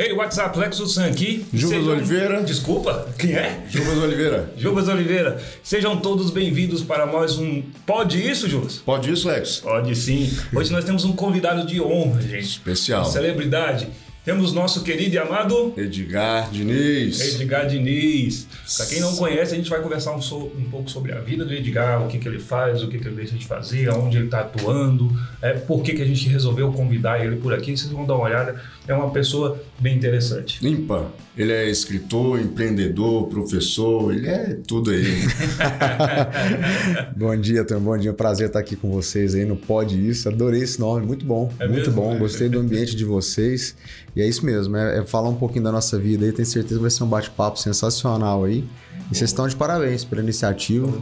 Hey, what's up? Lexus San aqui. Jubas Sejam- Oliveira. Desculpa, quem é? Jubas Oliveira. Jubas Oliveira. Sejam todos bem-vindos para mais um Pode Isso, Jubas? Pode isso, Lex? Pode sim. Hoje nós temos um convidado de honra, gente. Especial. Uma celebridade. Temos nosso querido e amado Edgar Diniz. Edgar Diniz. Para quem não conhece, a gente vai conversar um, so- um pouco sobre a vida do Edgar, o que, que ele faz, o que, que ele deixa de fazer, aonde ele está atuando, é, por que, que a gente resolveu convidar ele por aqui. Vocês vão dar uma olhada. É uma pessoa bem interessante. Ímpar. Ele é escritor, empreendedor, professor, ele é tudo aí. Bom dia, Tom. Bom dia. Prazer estar aqui com vocês aí no Pode Isso. Adorei esse nome, muito bom. É muito mesmo? bom. Gostei do ambiente de vocês. E é isso mesmo, é, é falar um pouquinho da nossa vida aí. Tenho certeza que vai ser um bate-papo sensacional aí. E vocês estão de parabéns pela iniciativa.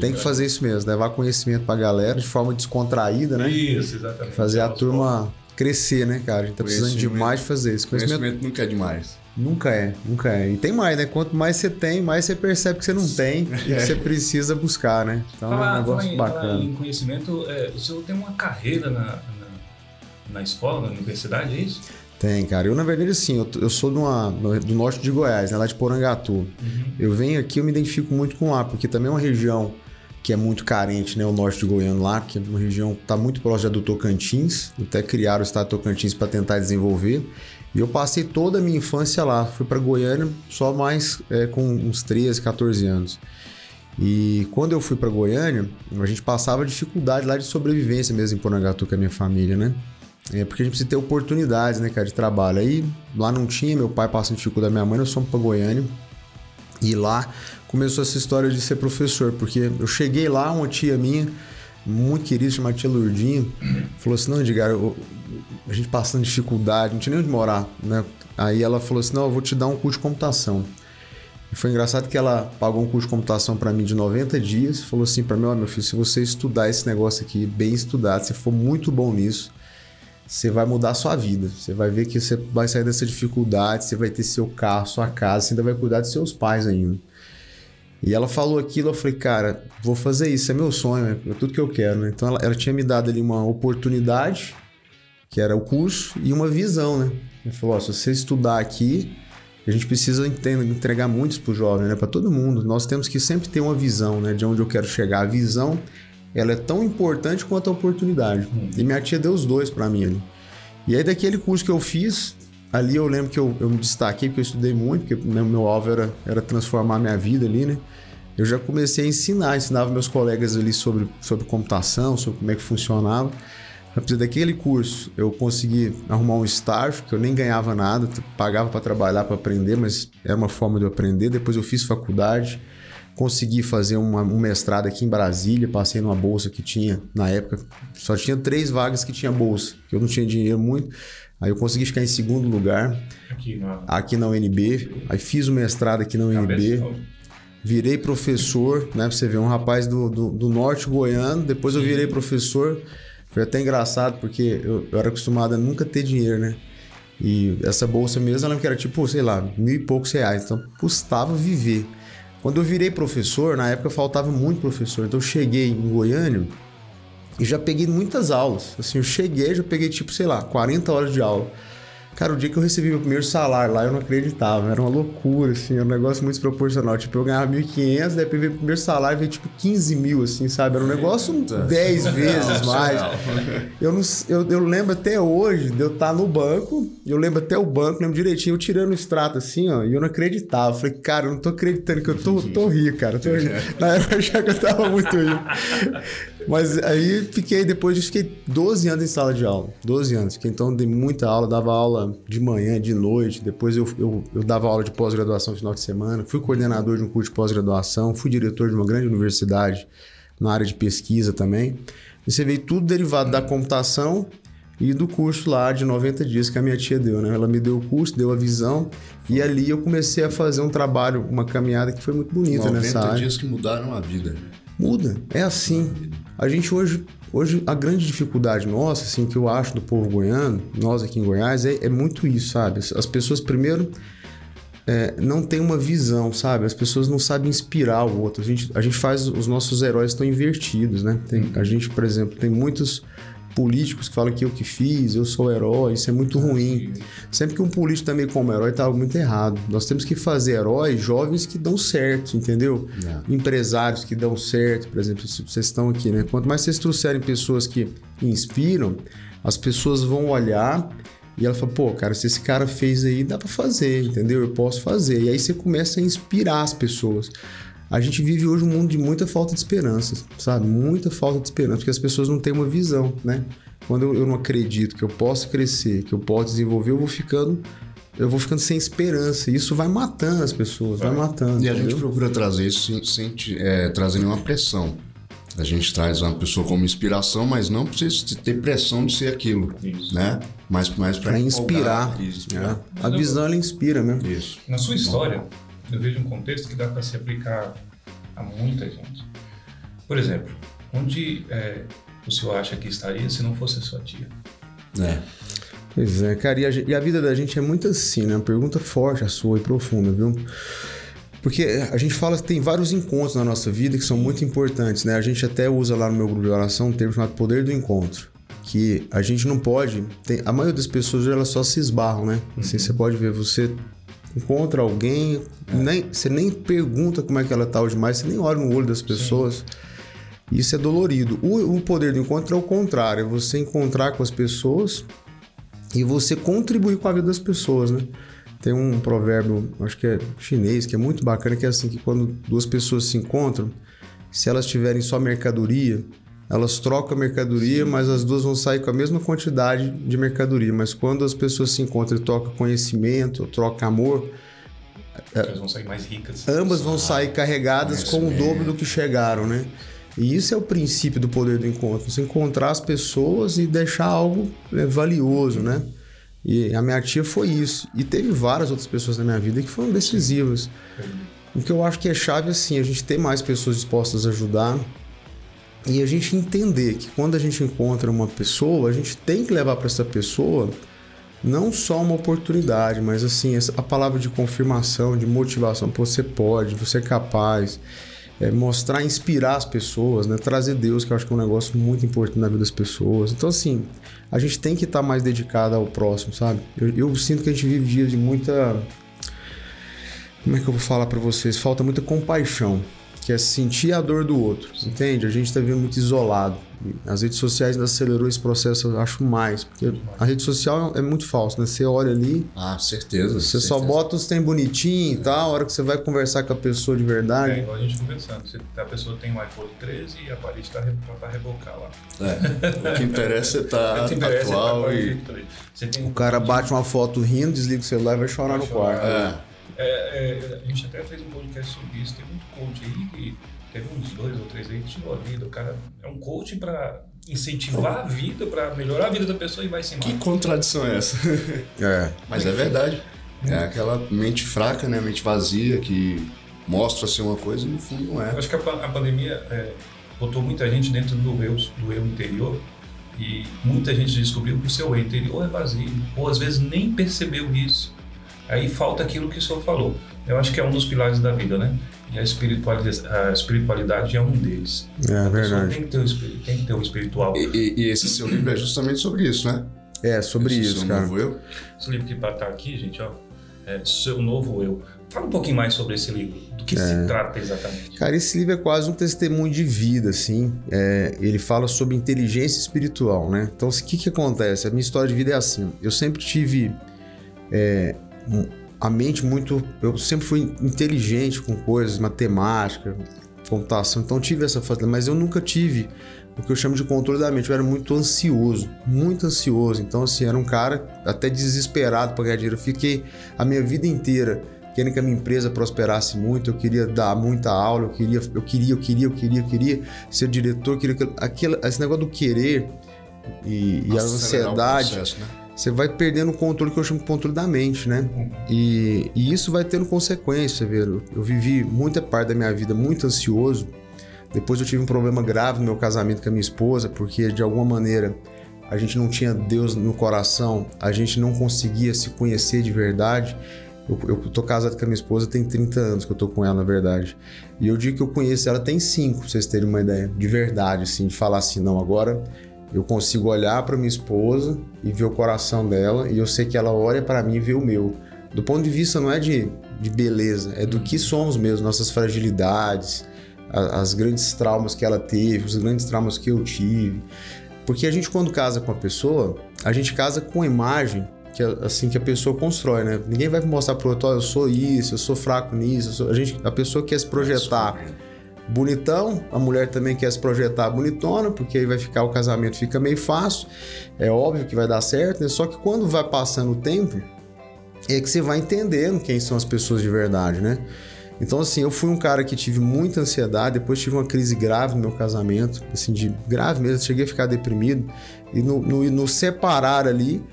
Tem que fazer isso mesmo, levar conhecimento pra galera de forma descontraída, né? Isso, exatamente. Fazer a turma crescer, né, cara? A gente tá precisando demais de fazer isso. Conhecimento Conhecimento nunca é demais. Nunca é, nunca é. E tem mais, né? Quanto mais você tem, mais você percebe que você não tem e que você precisa buscar, né? Então é um falar negócio em, falar bacana. em conhecimento, é, o senhor tem uma carreira na, na, na escola, na universidade, é isso? Tem, cara. Eu, na verdade, assim, eu, eu sou de uma- do norte de Goiás, né? Lá de Porangatu. Eu venho aqui, eu me identifico muito com lá, porque também é uma região que é muito carente, né? O norte de Goiânia lá, que é uma região que está muito próxima do Tocantins. Até criaram o estado de Tocantins para tentar desenvolver. E eu passei toda a minha infância lá. Fui para Goiânia só mais é, com uns 13, 14 anos. E quando eu fui para Goiânia, a gente passava dificuldade lá de sobrevivência mesmo em Porangatu com a minha família, né? É porque a gente precisa ter oportunidades, né, cara, de trabalho. Aí lá não tinha, meu pai passando dificuldade, minha mãe, nós fomos para Goiânia. E lá começou essa história de ser professor, porque eu cheguei lá, uma tia minha, muito querida, chamada tia Lourdinha, falou assim: não, Edgar, eu- a gente passando dificuldade, não tinha nem onde morar, né? Aí ela falou assim: não, eu vou te dar um curso de computação. E foi engraçado que ela pagou um curso de computação para mim de 90 dias, falou assim para mim: ó, meu filho, se você estudar esse negócio aqui bem estudado, se for muito bom nisso, você vai mudar a sua vida. Você vai ver que você vai sair dessa dificuldade, você vai ter seu carro, sua casa, você ainda vai cuidar dos seus pais ainda. E ela falou aquilo, eu falei, cara, vou fazer isso, é meu sonho, é tudo que eu quero, né? Então ela, ela tinha me dado ali uma oportunidade, que era o curso, e uma visão, né? Ela falou, ó, se você estudar aqui, a gente precisa entregar muitos pro jovem, né? Para todo mundo. Nós temos que sempre ter uma visão, né? De onde eu quero chegar. A visão, ela é tão importante quanto a oportunidade. E minha tia deu os dois para mim ali. E aí, daquele curso que eu fiz, ali eu lembro que eu, eu me destaquei, porque eu estudei muito, porque meu, meu alvo era, era transformar minha vida ali, né? Eu já comecei a ensinar, ensinava meus colegas ali sobre, sobre computação, sobre como é que funcionava. A partir daquele curso, eu consegui arrumar um estágio, que eu nem ganhava nada, pagava para trabalhar, para aprender, mas era uma forma de eu aprender. Depois eu fiz faculdade, consegui fazer uma- um mestrado aqui em Brasília, passei numa bolsa que tinha, na época, só tinha três vagas que tinha bolsa, que eu não tinha dinheiro muito. Aí eu consegui ficar em segundo lugar Aqui na aqui na UNB, aí fiz o mestrado aqui na UNB, cabeça. virei professor, né? Pra você ver, um rapaz do, do, do norte goiano, depois eu virei professor. Foi até engraçado, porque eu, eu era acostumado a nunca ter dinheiro, né? E essa bolsa mesmo, ela que era tipo, sei lá, mil e poucos reais. Então custava viver. Quando eu virei professor, na época faltava muito professor. Então eu cheguei em Goiânia e já peguei muitas aulas. Assim, eu cheguei, já peguei tipo, sei lá, 40 horas de aula. Cara, o dia que eu recebi meu primeiro salário lá, eu não acreditava. Era uma loucura, assim, era um negócio muito desproporcional. Tipo, eu ganhava 1.500, daí veio o primeiro salário, veio tipo 15 mil, assim, sabe? Era um negócio 10 vezes mais. Eu, não, eu, eu lembro até hoje de eu estar no banco, eu lembro até o banco, lembro direitinho, eu tirando o extrato assim, ó, e eu não acreditava. Eu falei, cara, eu não tô acreditando que eu tô, tô rico, cara. Tô rico. Na época eu achava que eu tava muito rico. Mas aí fiquei, depois disso, fiquei 12 anos em sala de aula. 12 anos. Fiquei, então dei muita aula, dava aula de manhã, de noite. Depois eu, eu, eu dava aula de pós-graduação no final de semana. Fui coordenador de um curso de pós-graduação. Fui diretor de uma grande universidade na área de pesquisa também. E você veio tudo derivado da computação e do curso lá de 90 dias que a minha tia deu, né? Ela me deu o curso, deu a visão. E ali eu comecei a fazer um trabalho, uma caminhada que foi muito bonita 90 nessa área. dias que mudaram a vida. Muda, é assim. A gente hoje, hoje a grande dificuldade nossa, assim, que eu acho do povo goiano, nós aqui em Goiás, é, é muito isso, sabe? As- As pessoas, primeiro, é, não têm uma visão, sabe? As pessoas não sabem inspirar o outro. A gente, a gente faz, os nossos heróis estão invertidos, né? Tem, a gente, por exemplo, tem muitos políticos que falam que eu que fiz, eu sou herói, isso é muito ruim. Sempre que um político tá meio como herói, tá algo muito errado. Nós temos que fazer heróis jovens que dão certo, entendeu? É. Empresários que dão certo, por exemplo, vocês estão aqui, né? Quanto mais vocês trouxerem pessoas que inspiram, as pessoas vão olhar e ela fala, pô, cara, se esse cara fez aí, dá pra fazer, entendeu? Eu posso fazer. E aí você começa a inspirar as pessoas. A gente vive hoje um mundo de muita falta de esperança, sabe? Muita falta de esperança, porque as pessoas não têm uma visão, né? Quando eu, eu não acredito que eu posso crescer, que eu posso desenvolver, eu vou ficando eu vou ficando sem esperança. E isso vai matando as pessoas, vai, matando. E a gente procura trazer isso sem, sem te- é, trazer nenhuma pressão. A gente traz uma pessoa como inspiração, mas não precisa ter pressão de ser aquilo, Isso. né? Mas, mas para Pra inspirar. inspirar. né? A visão ela inspira mesmo. Isso. Na sua história, eu vejo um contexto que dá para se aplicar a muita gente. Por exemplo, onde é, o senhor acha que estaria se não fosse a sua tia? É. Pois é, cara, e a, e a vida da gente é muito assim, né? Uma pergunta forte, a sua e profunda, viu? Porque a gente fala que tem vários encontros na nossa vida que são muito importantes, né? A gente até usa lá no meu grupo de oração um termo chamado poder do encontro. Que a gente não pode. tem- a maioria das pessoas elas só se esbarram, né? Assim, você pode ver, você encontra alguém, nem, você nem pergunta como é que ela tá hoje mais, você nem olha no olho das pessoas. Isso é dolorido. O, o poder do encontro é o contrário, é você encontrar com as pessoas e você contribuir com a vida das pessoas, né? Tem um provérbio, acho que é chinês, que é muito bacana, que é assim, que quando duas pessoas se encontram, se elas tiverem só mercadoria, elas trocam a mercadoria, mas as duas vão sair com a mesma quantidade de mercadoria. Mas quando as pessoas se encontram e trocam conhecimento, trocam amor, Elas vão sair mais ricas. ambas vão sair carregadas com o dobro do que chegaram, né? E isso é o princípio do poder do encontro. Você encontrar as pessoas e deixar algo é, valioso, né? E a minha tia foi isso. E teve várias outras pessoas na minha vida que foram decisivas. O que eu acho que é chave é assim, a gente ter mais pessoas dispostas a ajudar e a gente entender que quando a gente encontra uma pessoa, a gente tem que levar para essa pessoa não só uma oportunidade, mas assim, a palavra de confirmação, de motivação, você pode, você é capaz, é, mostrar, inspirar as pessoas, né? trazer Deus, que eu acho que é um negócio muito importante na vida das pessoas. Então, assim, a gente tem que estar mais dedicado ao próximo, sabe? Eu, eu sinto que a gente vive dias de muita. Como é que eu vou falar pra vocês? Falta muita compaixão, que é sentir a dor do outro, entende? A gente tá vivendo muito isolado. As redes sociais ainda acelerou esse processo, eu acho mais. Porque a rede social é muito falso, né? Você olha ali, Ah, certeza. você só certeza. bota os tem bonitinho e tal, a hora que você vai conversar com a pessoa de É verdade. igual a gente conversando. Você- A pessoa tem um iPhone 13 e a parede está para rebocar lá. É. O que interessa é estar O que interessa é atual tá e. com Você tem O cara bate uma foto rindo, desliga o celular e vai chorar no Vai chorar. quarto. É. É, é, a gente até fez um podcast sobre isso. Tem muito coach aí que teve uns dois ou três aí que tirou a vida. O cara é um coach para incentivar a vida, para melhorar a vida da pessoa e vai se Que contradição é essa? É. Mas é verdade. É aquela mente fraca, né? Mente vazia que mostra ser uma coisa e no fundo não Eu é. acho que a, a pandemia é, botou muita gente dentro do eu, do eu interior e muita gente descobriu que o seu eu interior é vazio, ou às vezes nem percebeu isso. Aí falta aquilo que o senhor falou. Eu acho que é um dos pilares da vida, né? E a espiritualidade, a espiritualidade é um deles. É A pessoa verdade. Tem que ter tem que ter o espiritual. E, e- e esse seu livro é justamente sobre isso, né? É, sobre Esse isso, seu cara. novo eu. Esse livro que está aqui, gente, ó, é Seu Novo Eu. Fala um pouquinho mais sobre esse livro. Do que É. se trata exatamente? Cara, esse livro é quase um testemunho de vida, assim. É, ele fala sobre inteligência espiritual, né? Então, o que que acontece? A minha história de vida é assim. Eu sempre tive é, um- a mente muito... Eu sempre fui inteligente com coisas, matemática, computação. Então, tive essa facilidade. Mas eu nunca tive o que eu chamo de controle da mente. Eu era muito ansioso, muito ansioso. Então, assim, era um cara até desesperado para ganhar dinheiro. Eu fiquei a minha vida inteira querendo que a minha empresa prosperasse muito, eu queria dar muita aula, eu queria, eu queria, eu queria, eu queria, eu queria ser diretor, eu queria que aquele, esse negócio do querer e, e a ansiedade, processo, né? Você vai perdendo o controle que eu chamo de controle da mente, né? E, e isso vai tendo consequência, velho. Eu vivi muita parte da minha vida muito ansioso. Depois eu tive um problema grave no meu casamento com a minha esposa, porque de alguma maneira a gente não tinha Deus no coração, a gente não conseguia se conhecer de verdade. Eu, eu tô casado com a minha esposa tem 30 anos que eu tô com ela, na verdade. E eu digo que eu conheço ela tem 5, pra vocês terem uma ideia. De verdade, assim, de falar assim, não, agora Eu consigo olhar para minha esposa e ver o coração dela, e eu sei que ela olha para mim e vê o meu. Do ponto de vista não é de, de beleza, é do que somos mesmo, nossas fragilidades, a, as grandes traumas que ela teve, os grandes traumas que eu tive. Porque a gente, quando casa com a pessoa, a gente casa com a imagem que assim que a pessoa constrói, né? Ninguém vai mostrar pro outro, oh, eu sou isso, eu sou fraco nisso, sou... a gente, a pessoa quer se projetar bonitão, a mulher também quer se projetar bonitona, porque aí vai ficar o casamento fica meio fácil. É óbvio que vai dar certo, né? Só que quando vai passando o tempo, é que você vai entendendo quem são as pessoas de verdade, né? Então, assim, eu fui um cara que tive muita ansiedade, depois tive uma crise grave no meu casamento, assim, de grave mesmo, cheguei a ficar deprimido. E no, no, no separar ali,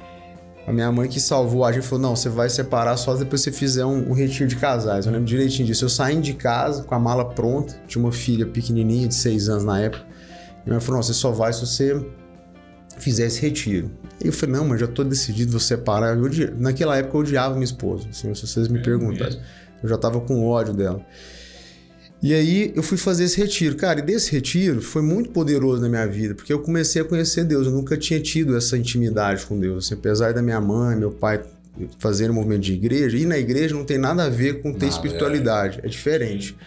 a minha mãe que salvou a gente falou: não, você vai separar só depois que você fizer um, um, retiro de casais. Eu lembro direitinho disso. Eu saí de casa com a mala pronta, tinha uma filha pequenininha de seis anos na época. E minha mãe falou: não, você só vai se você fizer esse retiro. E eu falei: não, mas já tô decidido, vou separar. Eu, naquela época eu odiava minha esposa, assim, se vocês me é perguntarem. Eu já tava com ódio dela. E aí eu fui fazer esse retiro. Cara, e desse retiro foi muito poderoso na minha vida, porque eu comecei a conhecer Deus. Eu nunca tinha tido essa intimidade com Deus. Assim, apesar da minha mãe, meu pai fazerem movimento de igreja, ir na igreja não tem nada a ver com ter não, espiritualidade. É, é diferente.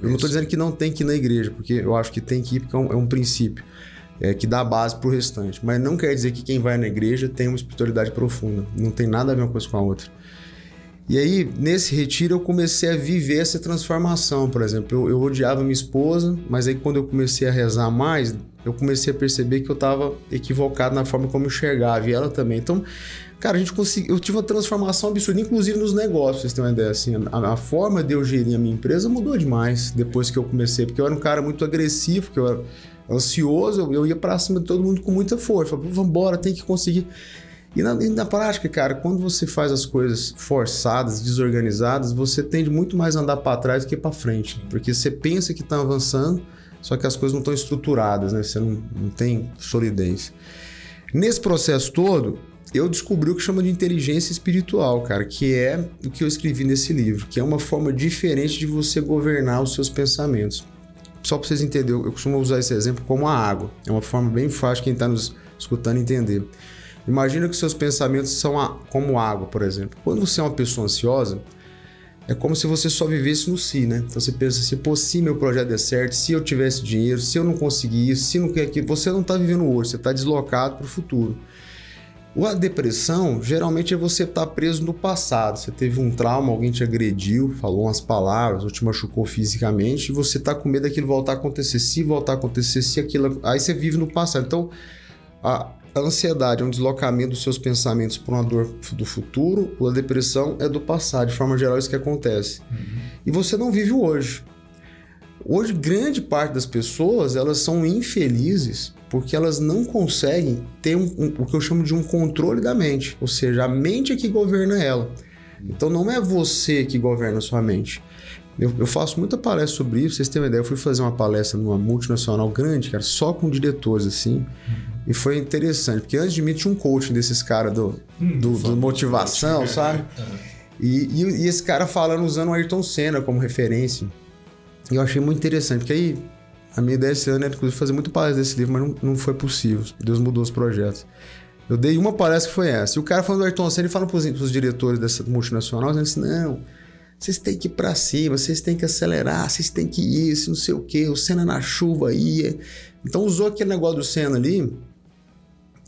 Eu não estou dizendo que não tem que ir na igreja, porque eu acho que tem que ir porque é um, é um princípio. É, que dá base para o restante. Mas não quer dizer que quem vai na igreja tem uma espiritualidade profunda. Não tem nada a ver uma coisa com a outra. E aí, nesse retiro, eu comecei a viver essa transformação. Por exemplo, eu, eu odiava minha esposa, mas aí quando eu comecei a rezar mais, eu comecei a perceber que eu estava equivocado na forma como eu enxergava, e ela também. Então, cara, a gente conseguiu. Eu tive uma transformação absurda, inclusive nos negócios, vocês têm uma ideia. Assim, a, a, forma de eu gerir a minha empresa mudou demais depois que eu comecei, porque eu era um cara muito agressivo, porque eu era ansioso, eu, eu ia para cima de todo mundo com muita força. Vamos embora, tem que conseguir. E na, e na, prática, cara, quando você faz as coisas forçadas, desorganizadas, você tende muito mais a andar para trás do que para frente. Porque você pensa que está avançando, só que as coisas não estão estruturadas, né? Você não, não tem solidez. Nesse processo todo, eu descobri o que chama de inteligência espiritual, cara, que é o que eu escrevi nesse livro, que é uma forma diferente de você governar os seus pensamentos. Só para vocês entenderem, eu costumo usar esse exemplo como a água. É uma forma bem fácil quem está nos escutando entender. Imagina que seus pensamentos são a, como água, por exemplo. Quando você é uma pessoa ansiosa, é como se você só vivesse no si, né? Então você pensa assim, pô, se meu projeto der certo, se eu tivesse dinheiro, se eu não conseguir isso, se não quer aquilo, você não está vivendo hoje, você está deslocado para o futuro. A depressão geralmente é você estar tá preso no passado. Você teve um trauma, alguém te agrediu, falou umas palavras, ou te machucou fisicamente, e você está com medo daquilo voltar a acontecer. Se voltar a acontecer, se aquilo. Aí você vive no passado. Então, a, a ansiedade é um deslocamento dos seus pensamentos para uma dor do futuro, ou a depressão é do passado. De forma geral, é isso que acontece. Uhum. E você não vive o hoje. Hoje, grande parte das pessoas elas são infelizes porque elas não conseguem ter um, um, o que eu chamo de um controle da mente. Ou seja, a mente é que governa ela. Então não é você que governa a sua mente. Eu, eu, faço muita palestra sobre isso, vocês têm uma ideia. Eu fui fazer uma palestra numa multinacional grande, cara, só com diretores, assim. Uhum. E foi interessante, porque antes de mim tinha um coaching desses caras do, hum, do, do motivação, coaching, sabe? É. E, e, e, esse cara falando usando o Ayrton Senna como referência. E eu achei muito interessante, porque aí a minha ideia esse ano era, inclusive, fazer muito palestra desse livro, mas não, não foi possível. Deus mudou os projetos. Eu dei uma palestra que foi essa. E o cara falando do Ayrton Senna, ele fala para os diretores dessa multinacional, dizendo assim, não, vocês têm que ir para cima, vocês têm que acelerar, vocês têm que ir, isso, não sei o quê, o Senna na chuva ia. Então usou aquele negócio do Senna ali,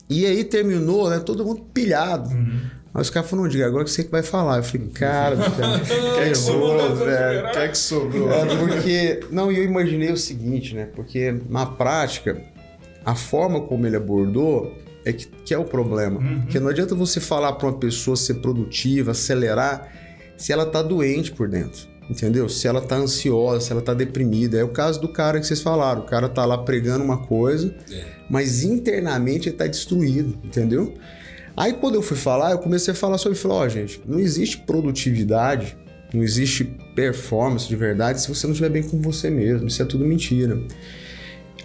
e aí terminou, né? Todo mundo pilhado. Uhum. Aí os caras falaram, diga, agora que você que vai falar. Eu falei, cara, que é que sobrou, velho? Que é que sobrou? É porque. Não, e eu imaginei o seguinte, né? Porque na prática, a forma como ele abordou é que, que é o problema. Uhum. Porque não adianta você falar para uma pessoa ser produtiva, acelerar, se ela tá doente por dentro. Entendeu? Se ela tá ansiosa, se ela tá deprimida. É o caso do cara que vocês falaram. O cara tá lá pregando uma coisa, é. mas internamente ele tá destruído, entendeu? Aí quando eu fui falar, eu comecei a falar sobre, falei, ó, oh, gente, não existe produtividade, não existe performance de verdade se você não estiver bem com você mesmo. Isso é tudo mentira.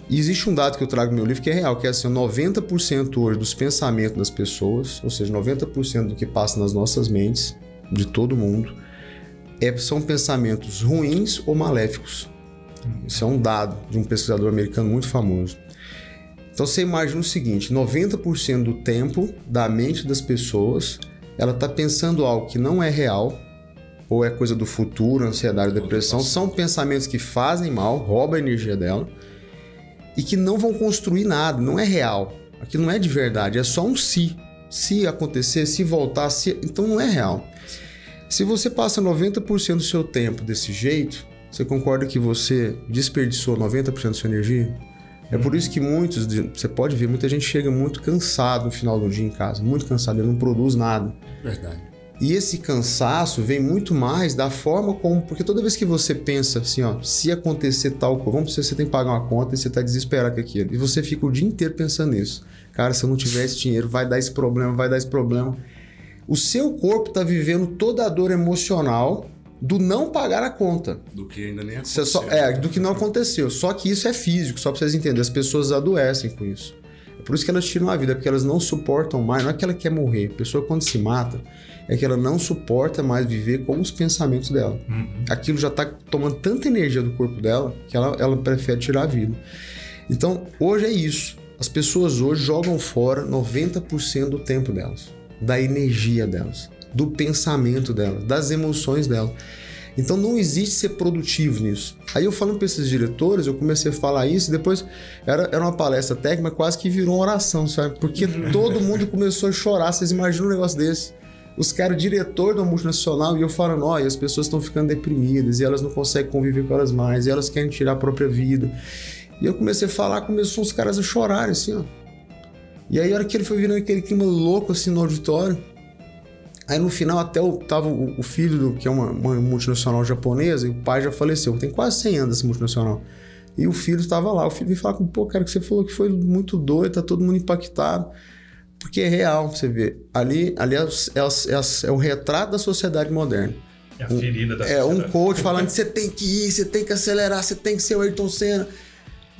E existe um dado que eu trago no meu livro que é real, que é assim, 90% hoje dos pensamentos das pessoas, ou seja, 90% do que passa nas nossas mentes, de todo mundo, é, são pensamentos ruins ou maléficos. Isso é um dado de um pesquisador americano muito famoso. Então você imagina o seguinte: 90% do tempo da mente das pessoas ela está pensando algo que não é real, ou é coisa do futuro, ansiedade, depressão, são pensamentos que fazem mal, roubam a energia dela e que não vão construir nada, não é real. Aquilo não é de verdade, é só um se. Se acontecer, se voltar, se... então não é real. Se você passa 90% do seu tempo desse jeito, você concorda que você desperdiçou 90% da sua energia? É por isso que muitos, você pode ver, muita gente chega muito cansado no final do dia em casa, muito cansado, ele não produz nada. Verdade. E esse cansaço vem muito mais da forma como. Porque toda vez que você pensa assim, ó, se acontecer tal coisa, vamos dizer, você tem que pagar uma conta e você tá desesperado com aquilo. E você fica o dia inteiro pensando nisso. Cara, se eu não tiver esse dinheiro, vai dar esse problema, vai dar esse problema. O seu corpo tá vivendo toda a dor emocional do não pagar a conta. Do que ainda nem aconteceu. só, é, do que não aconteceu. Só que isso é físico, só pra vocês entenderem. As pessoas adoecem com isso. É por isso que elas tiram a vida, porque elas não suportam mais. Não é que ela quer morrer. A pessoa, quando se mata, é que ela não suporta mais viver com os pensamentos dela. Uhum. Aquilo já tá tomando tanta energia do corpo dela que ela, ela prefere tirar a vida. Então, hoje é isso. As pessoas hoje jogam fora 90% do tempo delas, da energia delas, do pensamento delas, das emoções delas. Então não existe ser produtivo nisso. Aí eu falando para esses diretores, eu comecei a falar isso, depois era, era uma palestra técnica, quase que virou uma oração, sabe? Porque todo mundo começou a chorar. Vocês imaginam um negócio desse? Os caras, diretor da multinacional, e eu falando, olha, as pessoas estão ficando deprimidas e elas não conseguem conviver com elas mais, e elas querem tirar a própria vida. E eu comecei a falar, começou os caras a chorarem, assim, ó. E aí, a hora que ele foi virando aquele clima louco, assim, no auditório, Aí no final até o, tava o, o filho, do, que é uma, uma multinacional japonesa, e o pai já faleceu. Tem quase 100 anos essa multinacional. E o filho estava lá. O filho veio falar com pô, cara, que você falou que foi muito doido, tá todo mundo impactado. Porque é real, você vê. Ali, ali é, é, é, é o retrato da sociedade moderna. É a ferida da É um sociedade. coach falando que você tem que ir, você tem que acelerar, você tem que ser o Ayrton Senna.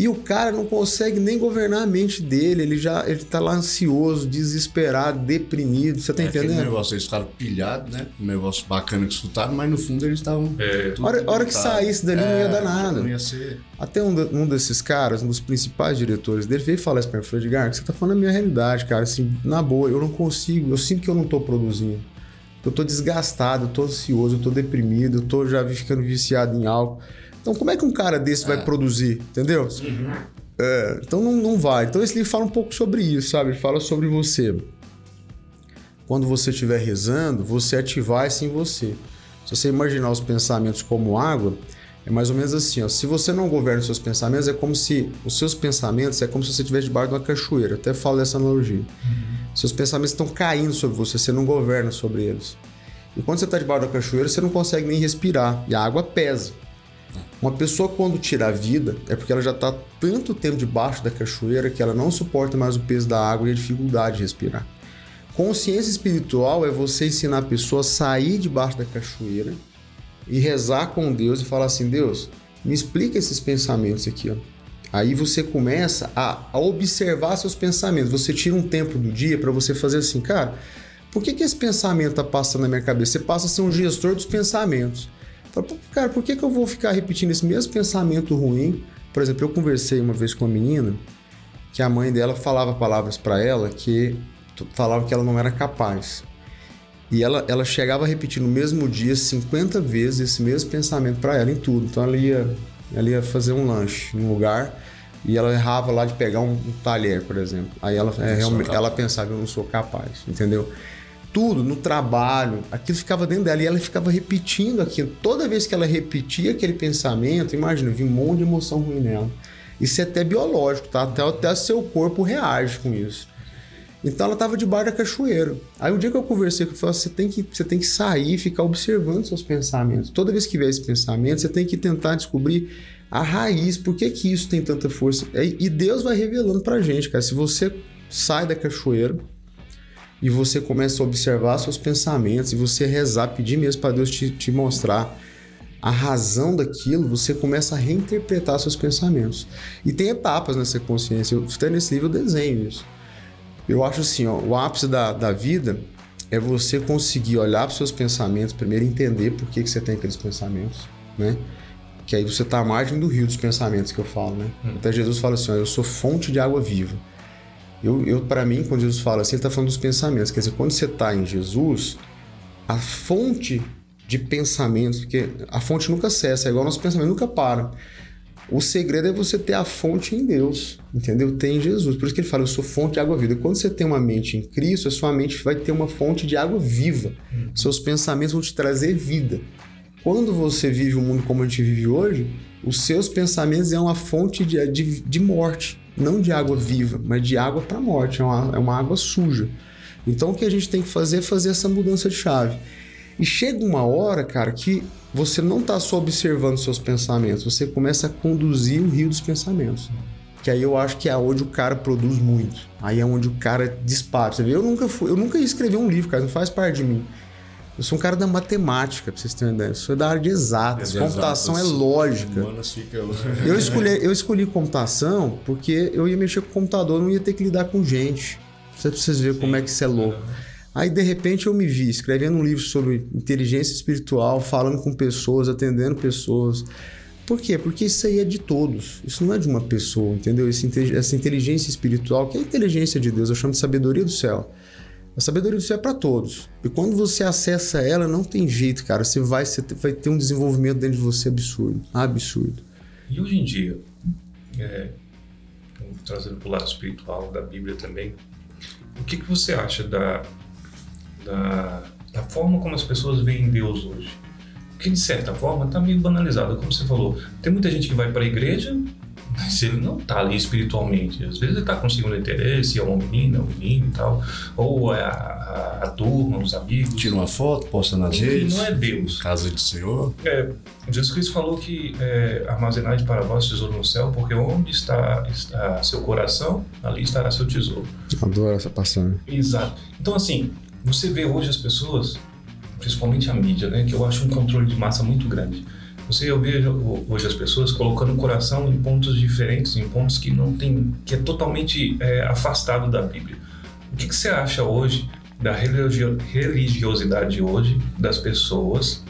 E o cara não consegue nem governar a mente dele, ele já ele tá lá ansioso, desesperado, deprimido, você tá É aquele entendendo? negócio, eles ficaram pilhados, né? Um negócio bacana que escutaram, mas no fundo eles estavam. É. hora, hora que saísse dali não ia dar É, nada. Não ia ser. Até um, um desses caras, um dos principais diretores dele, veio falar isso pra mim. Falei, Edgar, você tá falando a minha realidade, cara. Assim, na boa, eu não consigo, eu sinto que eu não tô produzindo. Eu tô desgastado, eu tô ansioso, eu tô deprimido, eu tô já ficando viciado em álcool. Então, como é que um cara desse vai produzir? Entendeu? É, então não, não vai. Então esse livro fala um pouco sobre isso, sabe? Ele fala sobre você. Quando você estiver rezando, você ativar isso em você. Se você imaginar os pensamentos como água, é mais ou menos assim, ó. Se você não governa os seus pensamentos, é como se os seus pensamentos é como se você estivesse debaixo de uma cachoeira. Até falo dessa analogia. Seus pensamentos estão caindo sobre você, você não governa sobre eles. E quando você está debaixo da cachoeira, você não consegue nem respirar. E a água pesa. Uma pessoa, quando tira a vida, é porque ela já está tanto tempo debaixo da cachoeira que ela não suporta mais o peso da água e a dificuldade de respirar. Consciência espiritual é você ensinar a pessoa a sair debaixo da cachoeira e rezar com Deus e falar assim: Deus, me explica esses pensamentos aqui. Ó. Aí você começa a, a observar seus pensamentos. Você tira um tempo do dia para você fazer assim, cara, por que, que esse pensamento tá passando na minha cabeça? Você passa a ser um gestor dos pensamentos. Fala, "Pô, cara, por que, que eu vou ficar repetindo esse mesmo pensamento ruim? Por exemplo, eu conversei uma vez com uma menina que a mãe dela falava palavras para ela que falava que ela não era capaz. E ela, ela chegava a repetir no mesmo dia 50 vezes esse mesmo pensamento para ela em tudo. Então ela ia, ela ia fazer um lanche em um lugar e ela errava lá de pegar um, um talher, por exemplo. Aí ela, é, ela pensava, eu não sou capaz, entendeu? Tudo, no trabalho, aquilo ficava dentro dela e ela ficava repetindo aquilo. Toda vez que ela repetia aquele pensamento, imagina, vinha um monte de emoção ruim nela. Isso é até biológico, tá? Até, até seu corpo reage com isso. Então ela estava debaixo da cachoeira. Aí o dia que eu conversei com ela, falei, você tem que você tem que sair e ficar observando seus pensamentos. Toda vez que vier esse pensamento, você tem que tentar descobrir a raiz, por que que isso tem tanta força. E Deus vai revelando pra gente, cara. Se você sai da cachoeira e você começa a observar seus pensamentos e você rezar, pedir mesmo para Deus te, te mostrar a razão daquilo, você começa a reinterpretar seus pensamentos. E tem etapas nessa consciência. Eu, até nesse livro eu desenho isso. Eu acho assim, ó, o ápice da, da vida é você conseguir olhar para seus pensamentos, primeiro entender por que, que você tem aqueles pensamentos, né? Que aí você tá à margem do rio dos pensamentos que eu falo, né? Até Jesus fala assim, ó, eu sou fonte de água viva. Eu, eu para mim, quando Jesus fala assim, ele está falando dos pensamentos. Quer dizer, quando você está em Jesus, a fonte de pensamentos, porque a fonte nunca cessa, é igual nosso pensamento nunca para. O segredo é você ter a fonte em Deus, entendeu? Tem em Jesus. Por isso que ele fala, eu sou fonte de água viva. E quando você tem uma mente em Cristo, a sua mente vai ter uma fonte de água viva. Uhum. Seus pensamentos vão te trazer vida. Quando você vive o mundo como a gente vive hoje, os seus pensamentos é uma fonte de, de, de morte. Não de água viva, mas de água para morte. É uma, é uma água suja. Então o que a gente tem que fazer é fazer essa mudança de chave. E chega uma hora, cara, que você não está só observando seus pensamentos, você começa a conduzir o rio dos pensamentos. Que aí eu acho que é onde o cara produz muito. Aí é onde o cara dispara. Você vê, eu nunca fui, eu nunca ia escrever um livro, cara, não faz parte de mim. Eu sou um cara da matemática, pra vocês terem ideia. Eu sou da área de exatas. É computação é lógica. Eu escolhi, eu escolhi computação porque eu ia mexer com computador, não ia ter que lidar com gente. Pra vocês verem como é que isso é louco. Aí, de repente, eu me vi escrevendo um livro sobre inteligência espiritual, falando com pessoas, atendendo pessoas. Por quê? Porque isso aí é de todos. Isso não é de uma pessoa, entendeu? Essa inteligência espiritual, que é a inteligência de Deus, eu chamo de sabedoria do céu. A sabedoria do céu é para todos. E quando você acessa ela, não tem jeito, cara. Você vai, você vai ter um desenvolvimento dentro de você absurdo. Absurdo. E hoje em dia, é, trazendo para o lado espiritual da Bíblia também, o que, que você acha da, da, da forma como as pessoas veem Deus hoje. Que de certa forma está meio banalizado, como você falou. Tem muita gente que vai para a igreja, mas ele não está ali espiritualmente. Às vezes ele está conseguindo interesse, é uma menina, é um menino e tal, ou é a, a, a, turma, os amigos. Tira uma foto, posta nas redes. não é Deus. Casa do Senhor. É, Jesus Cristo falou que é, armazenai para vós tesouro no céu, porque onde está, está seu coração, ali estará seu tesouro. Adoro essa passagem. Exato. Então, assim, você vê hoje as pessoas, principalmente a mídia, né, que eu acho um controle de massa muito grande. Você eu vejo hoje as pessoas colocando o coração em pontos diferentes, em pontos que não tem, que é totalmente é, afastado da Bíblia. O que, que você acha hoje da religiosidade hoje das pessoas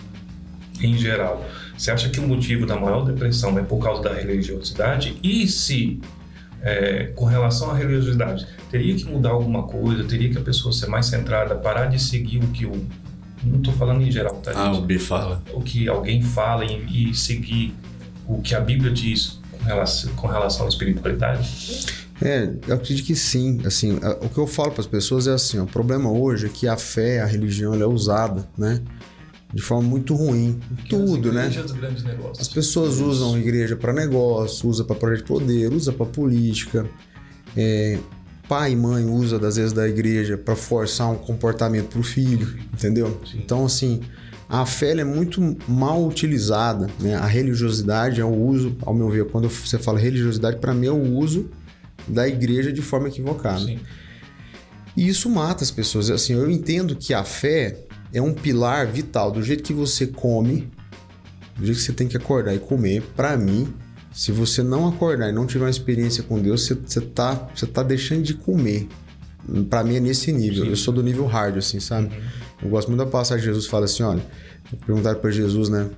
em geral? Você acha que o motivo da maior depressão é por causa da religiosidade? E se é, com relação à religiosidade, teria que mudar alguma coisa? Teria que a pessoa ser mais centrada, parar de seguir o que o. Não estou falando em geral, tá? Ah, o B fala. O que alguém fala e, e seguir o que a Bíblia diz com relação, com relação à espiritualidade? É, eu acredito que sim. Assim, o que eu falo para as pessoas é assim: ó, o problema hoje é que a fé, a religião, é usada, né? de forma muito ruim. Tudo, né? As pessoas usam a igreja para negócio, usa para projeto de poder, usa para política. É, pai e mãe usa às vezes da igreja para forçar um comportamento para o filho, entendeu? Sim. Então assim, a fé é muito mal utilizada, né? A religiosidade é o uso, ao meu ver, quando você fala religiosidade, para mim é o uso da igreja de forma equivocada. Sim. E isso mata as pessoas. Assim, eu entendo que a fé é um pilar vital. Do jeito que você come, do jeito que você tem que acordar e comer, para mim, se você não acordar e não tiver uma experiência com Deus, você, você, tá, você tá deixando de comer. Para mim é nesse nível. Sim. Eu sou do nível hard, assim, sabe? Uhum. Eu gosto muito da passagem Jesus fala assim: olha, perguntaram para Jesus, né?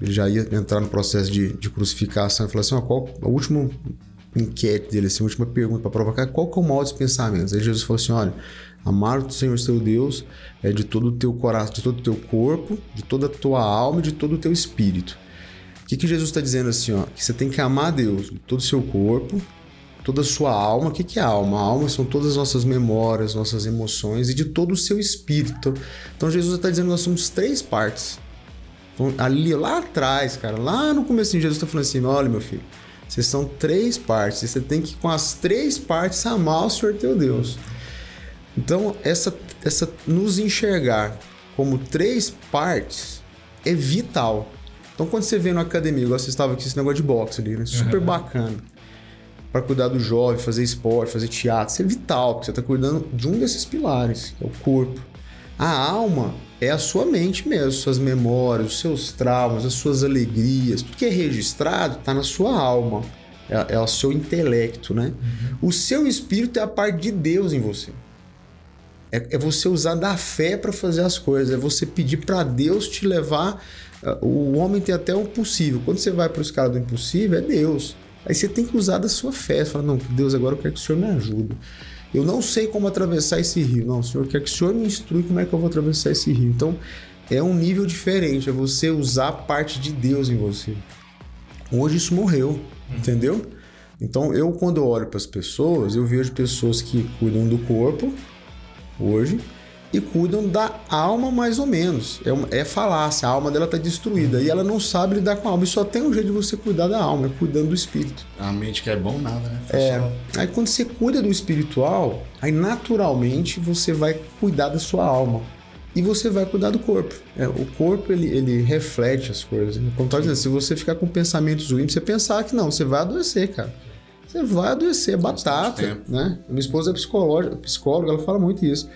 Ele já ia entrar no processo de, de crucificação. Ele falou assim: ó, qual o último enquete dele, assim, a última pergunta para provocar, qual que é o mal dos pensamentos? Aí Jesus falou assim: olha, Amar o Senhor seu Deus é de todo o teu coração, de todo o teu corpo, de toda a tua alma e de todo o teu espírito. Que, que Jesus está dizendo assim? Ó? Que você tem que amar Deus de todo o seu corpo, toda a sua alma. O que, que é alma? A alma são todas as nossas memórias, nossas emoções e de todo o seu espírito. Então Jesus está dizendo que nós somos três partes. Então, ali lá atrás, cara, lá no começo Jesus está falando assim: olha, meu filho, vocês são três partes. Você tem que, com as três partes, amar o Senhor teu Deus. Então, essa, essa nos enxergar como três partes é vital. Então, quando você vê na academia, igual você estava aqui, esse negócio de boxe ali, né? super uhum. bacana. Para cuidar do jovem, fazer esporte, fazer teatro, isso é vital, porque você está cuidando de um desses pilares, que é o corpo. A alma é a sua mente mesmo, suas memórias, os seus traumas, as suas alegrias, tudo que é registrado está na sua alma, é, é o seu intelecto, né? Uhum. O seu espírito é a parte de Deus em você. É, é você usar da fé para fazer as coisas, é você pedir para Deus te levar. O homem tem até o possível. Quando você vai para os caras do impossível, é Deus. Aí você tem que usar da sua fé. Você fala, não, Deus, agora eu quero que o Senhor me ajude. Eu não sei como atravessar esse rio. Não, Senhor, quer que o Senhor me instrui como é que eu vou atravessar esse rio. Então, é um nível diferente, é você usar a parte de Deus em você. Hoje isso morreu, entendeu? Então, eu quando eu olho para as pessoas, eu vejo pessoas que cuidam do corpo hoje e cuidam da alma mais ou menos. É, é falácia, a alma dela está destruída e ela não sabe lidar com a alma. E só tem um jeito de você cuidar da alma, é cuidando do espírito. A mente que é bom, nada, né? Foi É, só- aí quando você cuida do espiritual, aí naturalmente você vai cuidar da sua alma. E você vai cuidar do corpo. É, o corpo, ele, ele reflete as coisas. Né? Como tá dizendo, se você ficar com pensamentos ruins, você pensar que não, você vai adoecer, cara. Você vai adoecer, é batata, né? Minha esposa é psicóloga, psicóloga, ela fala muito isso.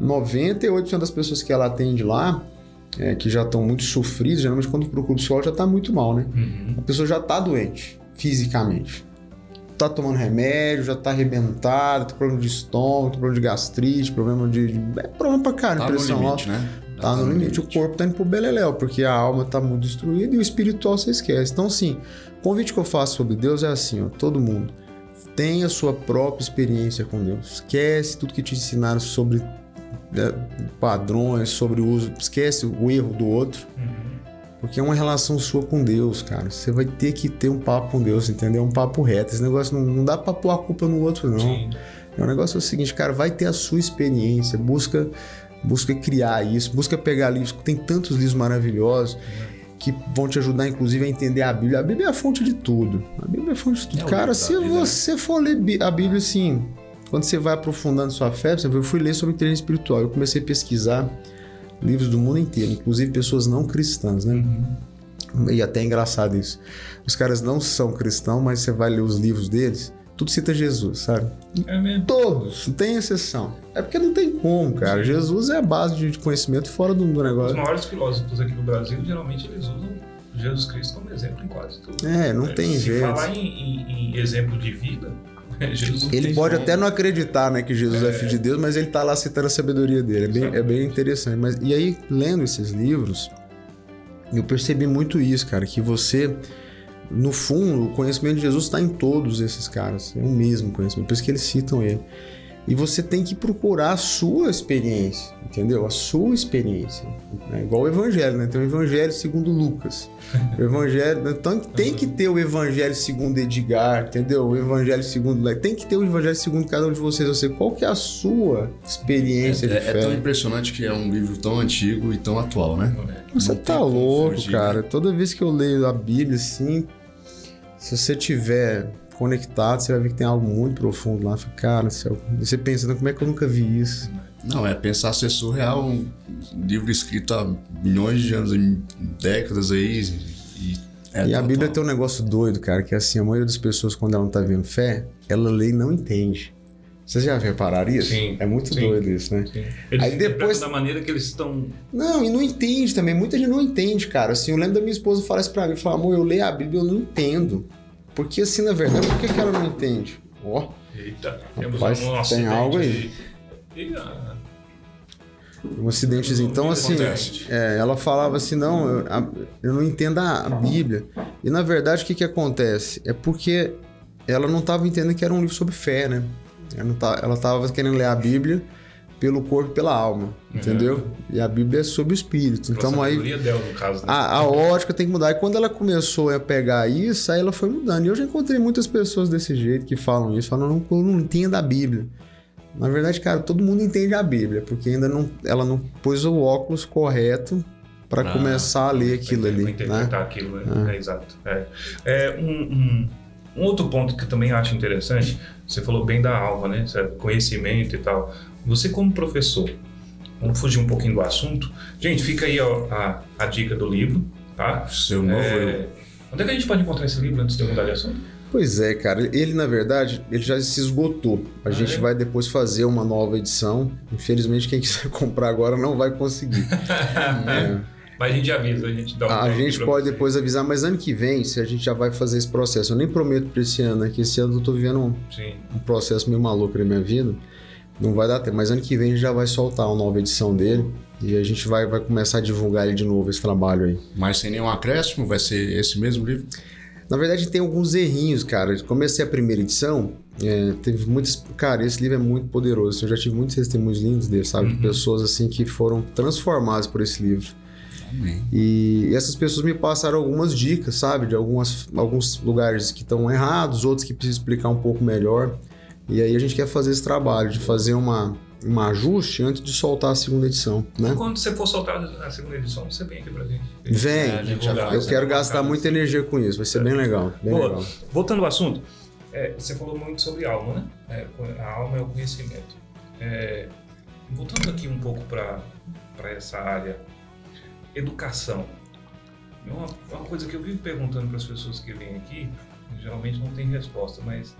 98% das pessoas que ela atende lá, é, que já estão muito sofridas, geralmente quando procura o psicólogo já está muito mal, né? Uhum. A pessoa já tá doente, fisicamente. Tá tomando remédio, já tá arrebentada, tem problema de estômago, tem problema de gastrite, problema de. de- É problema pra caramba, Tá no pressão limite, alta. né? Já Tá no limite. O corpo tá indo pro beleléu, porque a alma tá muito destruída e o espiritual você esquece. Então, assim, o convite que eu faço sobre Deus é assim, ó, todo mundo. Tenha a sua própria experiência com Deus. Esquece tudo que te ensinaram sobre padrões, sobre o uso. Esquece o erro do outro. Uhum. Porque é uma relação sua com Deus, cara. Você vai ter que ter um papo com Deus, entendeu? Um papo reto. Esse negócio não, não dá pra pôr a culpa no outro, não. Sim. É o negócio é o seguinte, cara, vai ter a sua experiência, busca, busca criar isso, busca pegar livros, tem tantos livros maravilhosos que vão te ajudar, inclusive, a entender a Bíblia. A Bíblia é a fonte de tudo. A Bíblia é a fonte de tudo. É cara, se né? você for ler a Bíblia assim, quando você vai aprofundando sua fé, eu fui ler sobre inteligência espiritual, eu comecei a pesquisar livros do mundo inteiro, inclusive pessoas não cristãs, né? Uhum. E até é engraçado isso. Os caras não são cristãos, mas você vai ler os livros deles, tudo cita Jesus, sabe? É mesmo. Todos, não tem exceção. É porque não tem como, cara. Jesus é a base de conhecimento fora do, do Os negócio. maiores filósofos aqui do Brasil, geralmente eles usam Jesus Cristo como exemplo em quase tudo. É, não tem Se jeito. falar em, em- em exemplo de vida, Jesus Ele pode até não acreditar, né, que Jesus é. filho de Deus, mas ele tá lá citando a sabedoria dele. É bem, é bem interessante. Mas, e aí, lendo esses livros, eu percebi muito isso, cara, que você, no fundo, o conhecimento de Jesus está em todos esses caras. É o mesmo conhecimento, por isso que eles citam ele. E você tem que procurar a sua experiência, entendeu? A sua experiência. É igual o evangelho, né? Tem o evangelho segundo Lucas. O evangelho. Então tem que ter o evangelho segundo Edgar, entendeu? O evangelho segundo. Tem que ter o evangelho segundo cada um de vocês. Você, qual que é a sua experiência É, é fé? tão impressionante que é um livro tão antigo e tão atual, né? Você Não tem tá louco, fugir, cara. né? Toda vez que eu leio a Bíblia, assim, se você tiver conectado, você vai ver que tem algo muito profundo lá. Fala, Cara, céu. E você pensa, "Não, como é que eu nunca vi isso? Não, é pensar ser surreal, um livro escrito há milhões de anos, em décadas aí. E, é e a Bíblia tem um negócio doido, cara, que assim, a maioria das pessoas, quando ela não tá vendo fé, ela lê e não entende. Vocês já repararam isso? Sim, É muito sim. doido isso, né? Sim. Eles Aí depois- da maneira que eles estão. Não, e não entende também. Muita gente não entende, cara. Assim, eu lembro da minha esposa falar isso pra mim. Falar, amor, eu leio a Bíblia e eu não entendo. Porque assim, na verdade, por que, que ela não entende? Ó, Eita, temos Rapaz, um tem acidente algo aí. de- um acidentezinho. Então, assim, é, ela falava assim, não, eu, a- eu não entendo a, a Bíblia. E na verdade, o que que acontece? É porque ela não estava entendendo que era um livro sobre fé, né? Ela, não tá, ela tava querendo ler a Bíblia pelo corpo e pela alma, entendeu? E a Bíblia é sobre o espírito. pela Então, aí dela, no caso. Né? a, a ótica tem que mudar. E quando ela começou a pegar isso, aí ela foi mudando. E eu já encontrei muitas pessoas desse jeito que falam isso, falam, não, não entendo a Bíblia. Na verdade, cara, todo mundo entende a Bíblia, porque ainda não, ela não pôs o óculos correto para Ah, começar a ler aquilo ali, né? interpretar aquilo, né? É, exato. É, É, um, um- um outro ponto que eu também acho interessante, você falou bem da alma, né? Conhecimento e tal. Você como professor, vamos fugir um pouquinho do assunto. Gente, fica aí ó, a, a dica do livro, tá? Seu novo. É, onde é que a gente pode encontrar esse livro antes de eu mudar de assunto? Pois é, cara. Ele, na verdade, ele já se esgotou. A Ah, gente é? vai depois fazer uma nova edição. Infelizmente, quem quiser comprar agora não vai conseguir. É. Mas a gente avisa, a gente dá um A gente pode depois avisar, mas ano que vem, se a gente já vai fazer esse processo. Eu nem prometo pra esse ano, né? Que esse ano eu tô vivendo um, um processo meio maluco na minha vida. Não vai dar tempo. Mas ano que vem a gente já vai soltar uma nova edição dele. E a gente vai, vai começar a divulgar ele de novo, esse trabalho aí. Mas sem nenhum acréscimo, vai ser esse mesmo livro? Na verdade, tem alguns errinhos, cara. Comecei a primeira edição, é, teve muitas. Cara, esse livro é muito poderoso. Eu já tive muitos testemunhos lindos dele, sabe? De pessoas assim que foram transformadas por esse livro. Amém. E essas pessoas me passaram algumas dicas, sabe? De algumas, alguns lugares que estão errados, outros que precisam explicar um pouco melhor. E aí a gente quer fazer esse trabalho de fazer uma, um ajuste antes de soltar a segunda edição, né? Quando você for soltar a segunda edição, você vem aqui pra gente. Vem, É, a gente eu né? quero gastar Bacana, muita assim. energia com isso, vai ser bem legal, bem Pô, legal. Voltando ao assunto, é, você falou muito sobre alma, né? É, a alma é o conhecimento. É, voltando aqui um pouco para essa área, educação. É uma, é uma coisa que eu vivo perguntando para as pessoas que vêm aqui, e geralmente não tem resposta, mas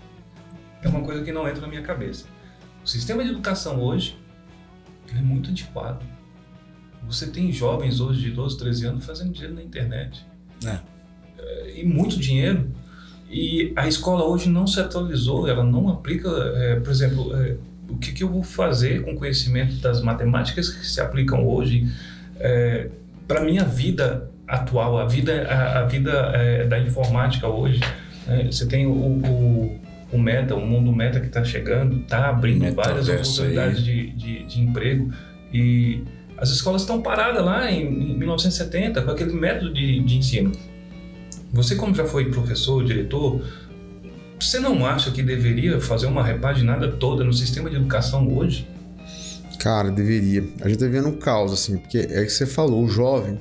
é uma coisa que não entra na minha cabeça. O sistema de educação hoje é muito antiquado. Você tem jovens hoje de 12, 13 anos fazendo dinheiro na internet É. e muito dinheiro. E a escola hoje não se atualizou, ela não aplica, é, por exemplo, é, o que, que eu vou fazer com o conhecimento das matemáticas que se aplicam hoje para a minha vida atual, a vida, a, a vida é, da informática hoje. né? Você tem o, o, o Meta, o mundo Meta que está chegando, está abrindo várias Metaverso oportunidades de, de, de emprego. E as escolas estão paradas lá em, em 1970 com aquele método de, de ensino. Você, como já foi professor, diretor, você não acha que deveria fazer uma repaginada toda no sistema de educação hoje? Cara, deveria. A gente tá vendo um caos, assim, porque é que você falou, o jovem,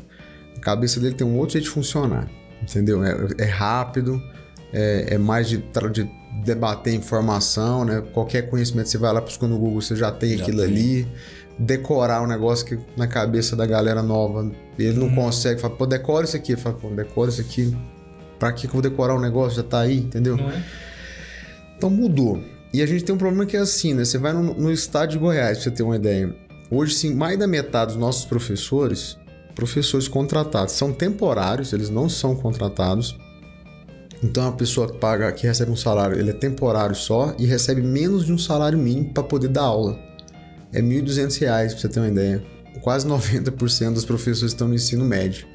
a cabeça dele tem um outro jeito de funcionar, entendeu? É, é rápido, é, é mais de, de debater informação, né? Qualquer conhecimento, você vai lá buscando no Google, você já tem Já aquilo tem. ali. Decorar um negócio que na cabeça da galera nova, ele não Uhum. consegue. Fala, pô, decora isso aqui. Fala, pô, decora isso aqui. Pra que que eu vou decorar um negócio? Já tá aí, entendeu? É? Então mudou. E a gente tem um problema que é assim, né? Você vai no, no estado de Goiás, pra você ter uma ideia. Hoje, sim, mais da metade dos nossos professores, professores contratados, são temporários, eles não são contratados. Então a pessoa que paga, que recebe um salário, ele é temporário só e recebe menos de um salário mínimo para poder dar aula. É 1.200 reais, pra você ter uma ideia. Quase 90% dos professores estão no ensino médio.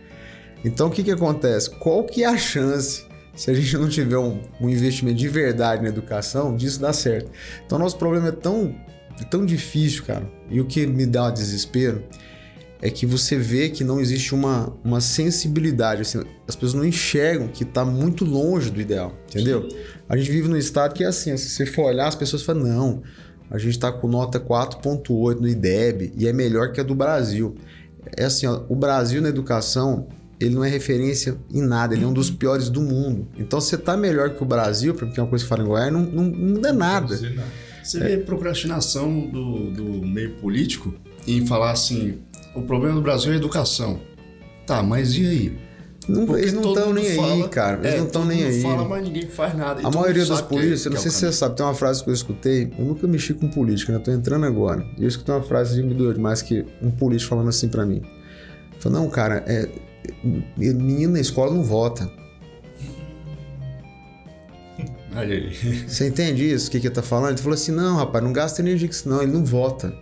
Então o que, que acontece? Qual que é a chance, se a gente não tiver um, um investimento de verdade na educação, disso dar certo? Então nosso problema é tão, tão difícil, cara. E o que me dá desespero é que você vê que não existe uma, uma sensibilidade. Assim, as pessoas não enxergam que está muito longe do ideal, entendeu? A gente vive num estado que é assim, se você for olhar, as pessoas falam, não, a gente está com nota 4.8 no IDEB e é melhor que a do Brasil. É assim, ó, o Brasil na educação, ele não é referência em nada, ele é um dos piores do mundo. Então, você tá melhor que o Brasil, porque é uma coisa que fala em Goiás, não, não, não muda nada. Você vê procrastinação do, do meio político em falar assim: o problema do Brasil é a educação. Tá, mas e aí? Não, eles não estão nem aí, fala- cara. Eles é, não estão nem aí. fala, mas ninguém faz nada. A maioria que é- políticos, eu que não é sei se você sabe, tem uma frase que eu escutei, eu nunca mexi com política, né? Eu tô entrando agora. E eu escutei uma frase de me doeu demais que um político falando assim pra mim. Falou, não, cara, é, é, menino na escola não vota. Olha aí. Você entende isso? O que, que ele tá falando? Ele falou assim: não, rapaz, não gasta energia com isso, não, ele não vota.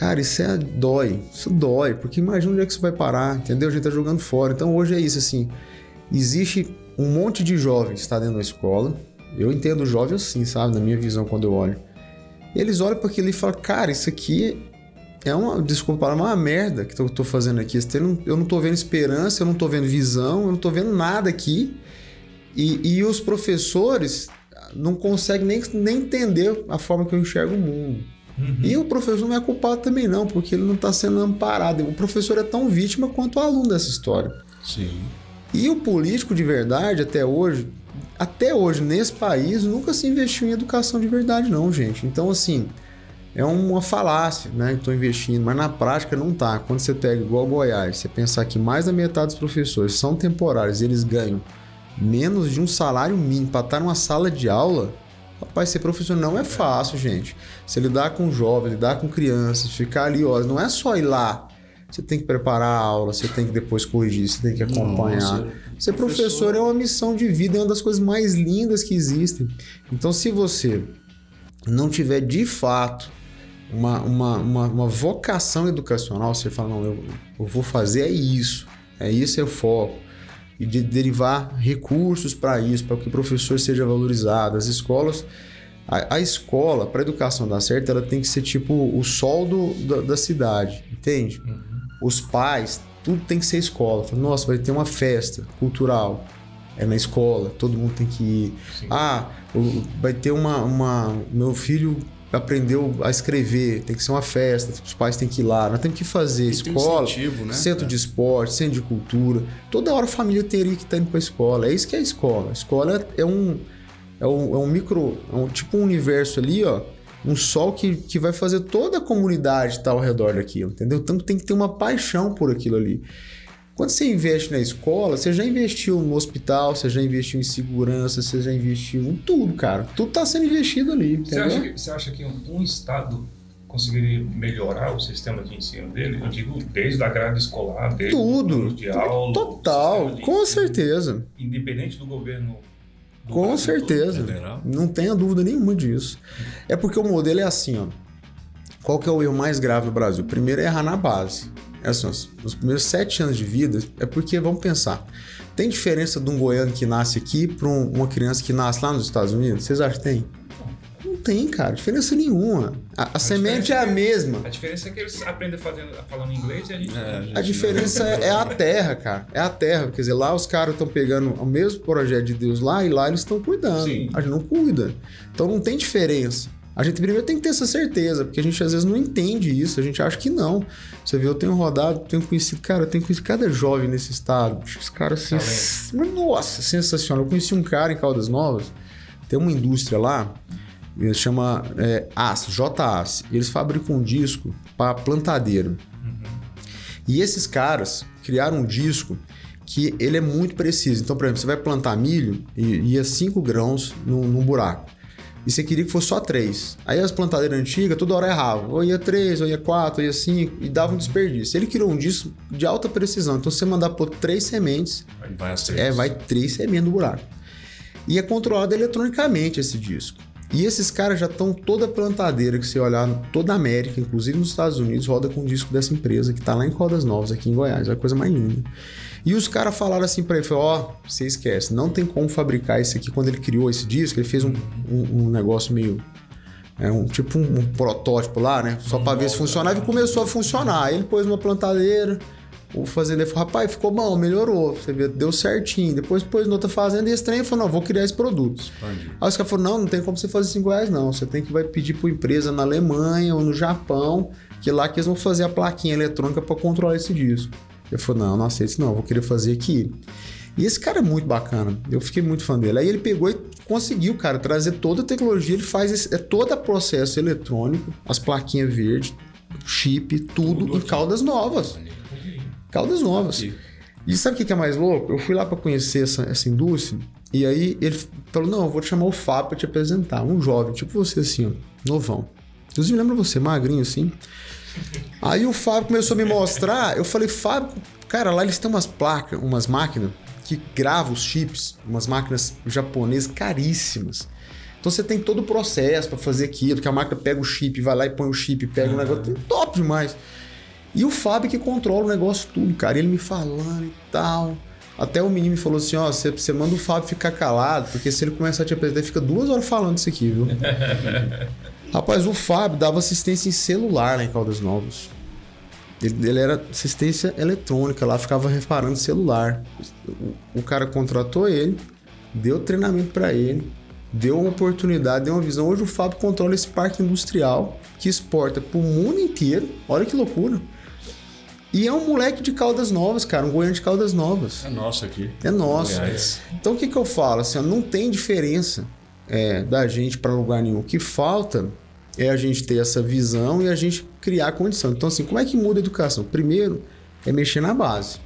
Cara, isso é dói. Isso dói, porque imagina onde é que isso vai parar, entendeu? A gente tá jogando fora. Então hoje é isso, assim. Existe um monte de jovens que está dentro da escola. Eu entendo jovem assim, sabe? Na minha visão, quando eu olho. E eles olham para aquilo e falam, cara, isso aqui é uma, desculpa, é uma merda que eu tô fazendo aqui. Eu não tô vendo esperança, eu não tô vendo visão, eu não tô vendo nada aqui. E, e os professores não conseguem nem, nem entender a forma que eu enxergo o mundo. Uhum. E o professor não é culpado também não, porque ele não está sendo amparado. O professor é tão vítima quanto o aluno dessa história. Sim. E o político de verdade, até hoje, até hoje, nesse país, nunca se investiu em educação de verdade não, gente. Então, assim, é uma falácia, né? Estou investindo, mas na prática não tá. Quando você pega igual Goiás, você pensar que mais da metade dos professores são temporários e eles ganham menos de um salário mínimo para estar numa sala de aula, rapaz, ser professor não é fácil, gente. Você lidar com jovens, lidar com crianças, ficar ali horas, não é só ir lá. Você tem que preparar a aula, você tem que depois corrigir, você tem que acompanhar. Nossa, Ser professor é uma missão de vida, é uma das coisas mais lindas que existem. Então, se você não tiver de fato uma, uma, uma, uma vocação educacional, você fala, não, eu, eu vou fazer é isso, é isso é o foco. E de derivar recursos para isso, para que o professor seja valorizado. As escolas, a, a escola, para a educação dar certo, ela tem que ser tipo o sol do, da, da cidade, entende? Uhum. Os pais, tudo tem que ser escola. Fala, Nossa, vai ter uma festa cultural. É na escola, todo mundo tem que ir. Sim. Ah, vai ter uma, uma. Meu filho aprendeu a escrever, tem que ser uma festa, os pais têm que ir lá, nós temos que fazer tem escola, né? centro é. de esporte, centro de cultura. Toda hora a família teria que estar indo para a escola. É isso que é a escola. A escola é um, é um, é um micro, é um, tipo um universo ali, ó, um sol que, que vai fazer toda a comunidade estar ao redor daquilo, entendeu? Então tem que ter uma paixão por aquilo ali. Quando você investe na escola, você já investiu no hospital, você já investiu em segurança, você já investiu em tudo, cara. Tudo está sendo investido ali. Você acha, que, você acha que um, um estado conseguiria melhorar o sistema de ensino dele? Eu digo desde a grade escolar, desde tudo de aula, total, com certeza. Independente do governo com certeza. Não tenha dúvida nenhuma disso. É porque o modelo é assim, ó. Qual que é o erro mais grave no Brasil? Primeiro é errar na base. É assim, os primeiros sete anos de vida é porque, vamos pensar, tem diferença de um goiano que nasce aqui para um, uma criança que nasce lá nos Estados Unidos? Vocês acham que tem? Não tem, cara, diferença nenhuma. A, a, a semente é a mesma. A diferença é que eles aprendem fazendo, falando inglês e a gente. É, a, gente a diferença é, é, a terra, cara. É a terra. Quer dizer, lá os caras estão pegando o mesmo projeto de Deus lá e lá eles estão cuidando. Sim. A gente não cuida. Então não tem diferença. A gente primeiro tem que ter essa certeza, porque a gente às vezes não entende isso, a gente acha que não. Você vê, eu tenho rodado, tenho conhecido, cara, eu tenho conhecido cada jovem nesse estado. Os caras assim. Nossa, sensacional. Eu conheci um cara em Caldas Novas, tem uma indústria lá, ele chama é, AS, JAS. Eles fabricam um disco para plantadeira. Uhum. E esses caras criaram um disco que ele é muito preciso. Então, por exemplo, você vai plantar milho e ia 5 grãos num, num buraco e você queria que fosse só três. Aí as plantadeiras antigas toda hora erravam. Ou ia três, ou ia quatro, ou ia cinco, e dava um desperdício. Ele criou um disco de alta precisão. Então, se você mandar por três sementes, vai as três. É, vai três sementes no buraco. E é controlado eletronicamente esse disco. E esses caras já estão toda a plantadeira que você olhar, toda a América, inclusive nos Estados Unidos, roda com o disco dessa empresa que está lá em Rodas Novas, aqui em Goiás. É a coisa mais linda. E os caras falaram assim para ele: ó, oh, você esquece, não tem como fabricar isso aqui. Quando ele criou esse disco, ele fez um, um, um negócio meio. É um tipo um, um protótipo lá, né? Só para ver se funcionava e começou a funcionar. Aí ele pôs uma plantadeira, o fazendeiro falou: rapaz, ficou bom, melhorou. Você vê, deu certinho. Depois pôs noutra fazenda e esse trem falou: não, vou criar esse produto. Entendi. Aí os caras falaram: não, não tem como você fazer 5 reais, não. Você tem que vai pedir para empresa na Alemanha ou no Japão, que lá que eles vão fazer a plaquinha eletrônica para controlar esse disco. Eu falei, não, não aceito isso não, vou querer fazer aqui. E esse cara é muito bacana, eu fiquei muito fã dele. Aí ele pegou e conseguiu, cara, trazer toda a tecnologia, ele faz esse, é todo o processo eletrônico, as plaquinhas verdes, chip, tudo, tudo em caldas novas. Caldas novas. E sabe o que é mais louco? Eu fui lá para conhecer essa, essa indústria e aí ele falou: Não, eu vou te chamar o Fábio para te apresentar. Um jovem, tipo você assim, ó, novão. Inclusive, lembra você, magrinho assim. Aí o Fábio começou a me mostrar, eu falei, Fábio, cara, lá eles têm umas placas, umas máquinas que gravam os chips, umas máquinas japonesas caríssimas. Então você tem todo o processo para fazer aquilo, que a máquina pega o chip, vai lá e põe o chip, pega uhum. o negócio, top demais. E o Fábio que controla o negócio tudo, cara, ele me falando e tal. Até o menino me falou assim: ó, você, você manda o Fábio ficar calado, porque se ele começar a te apresentar, ele fica duas horas falando isso aqui, viu? Rapaz, o Fábio dava assistência em celular lá em Caldas Novas. Ele, ele, era assistência eletrônica lá, ficava reparando celular. O, o cara contratou ele, deu treinamento para ele, deu uma oportunidade, deu uma visão. Hoje o Fábio controla esse parque industrial que exporta pro mundo inteiro. Olha que loucura. E é um moleque de Caldas Novas, cara, um goiano de Caldas Novas. É nosso aqui. É nosso. Goiás. Então o que, que eu falo? Assim, não tem diferença é, da gente para lugar nenhum. O que falta é a gente ter essa visão e a gente criar condição. Então, assim, como é que muda a educação? Primeiro, é mexer na base.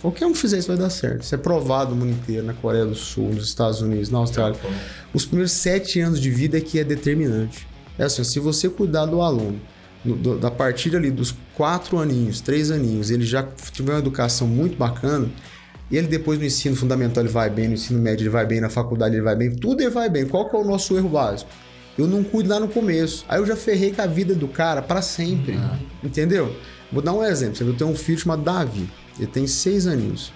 Qualquer um que fizer isso vai dar certo. Isso é provado no mundo inteiro, na Coreia do Sul, nos Estados Unidos, na Austrália. Os primeiros sete anos de vida é que é determinante. É assim, se você cuidar do aluno, do, da partir ali dos quatro aninhos, três aninhos, ele já tiver uma educação muito bacana, e ele depois no ensino fundamental ele vai bem, no ensino médio ele vai bem, na faculdade ele vai bem, tudo ele vai bem. Qual que é o nosso erro básico? Eu não cuido lá no começo. Aí eu já ferrei com a vida do cara para sempre. Uhum. Entendeu? Vou dar um exemplo. Você tem um filho chamado Davi. Ele tem seis aninhos.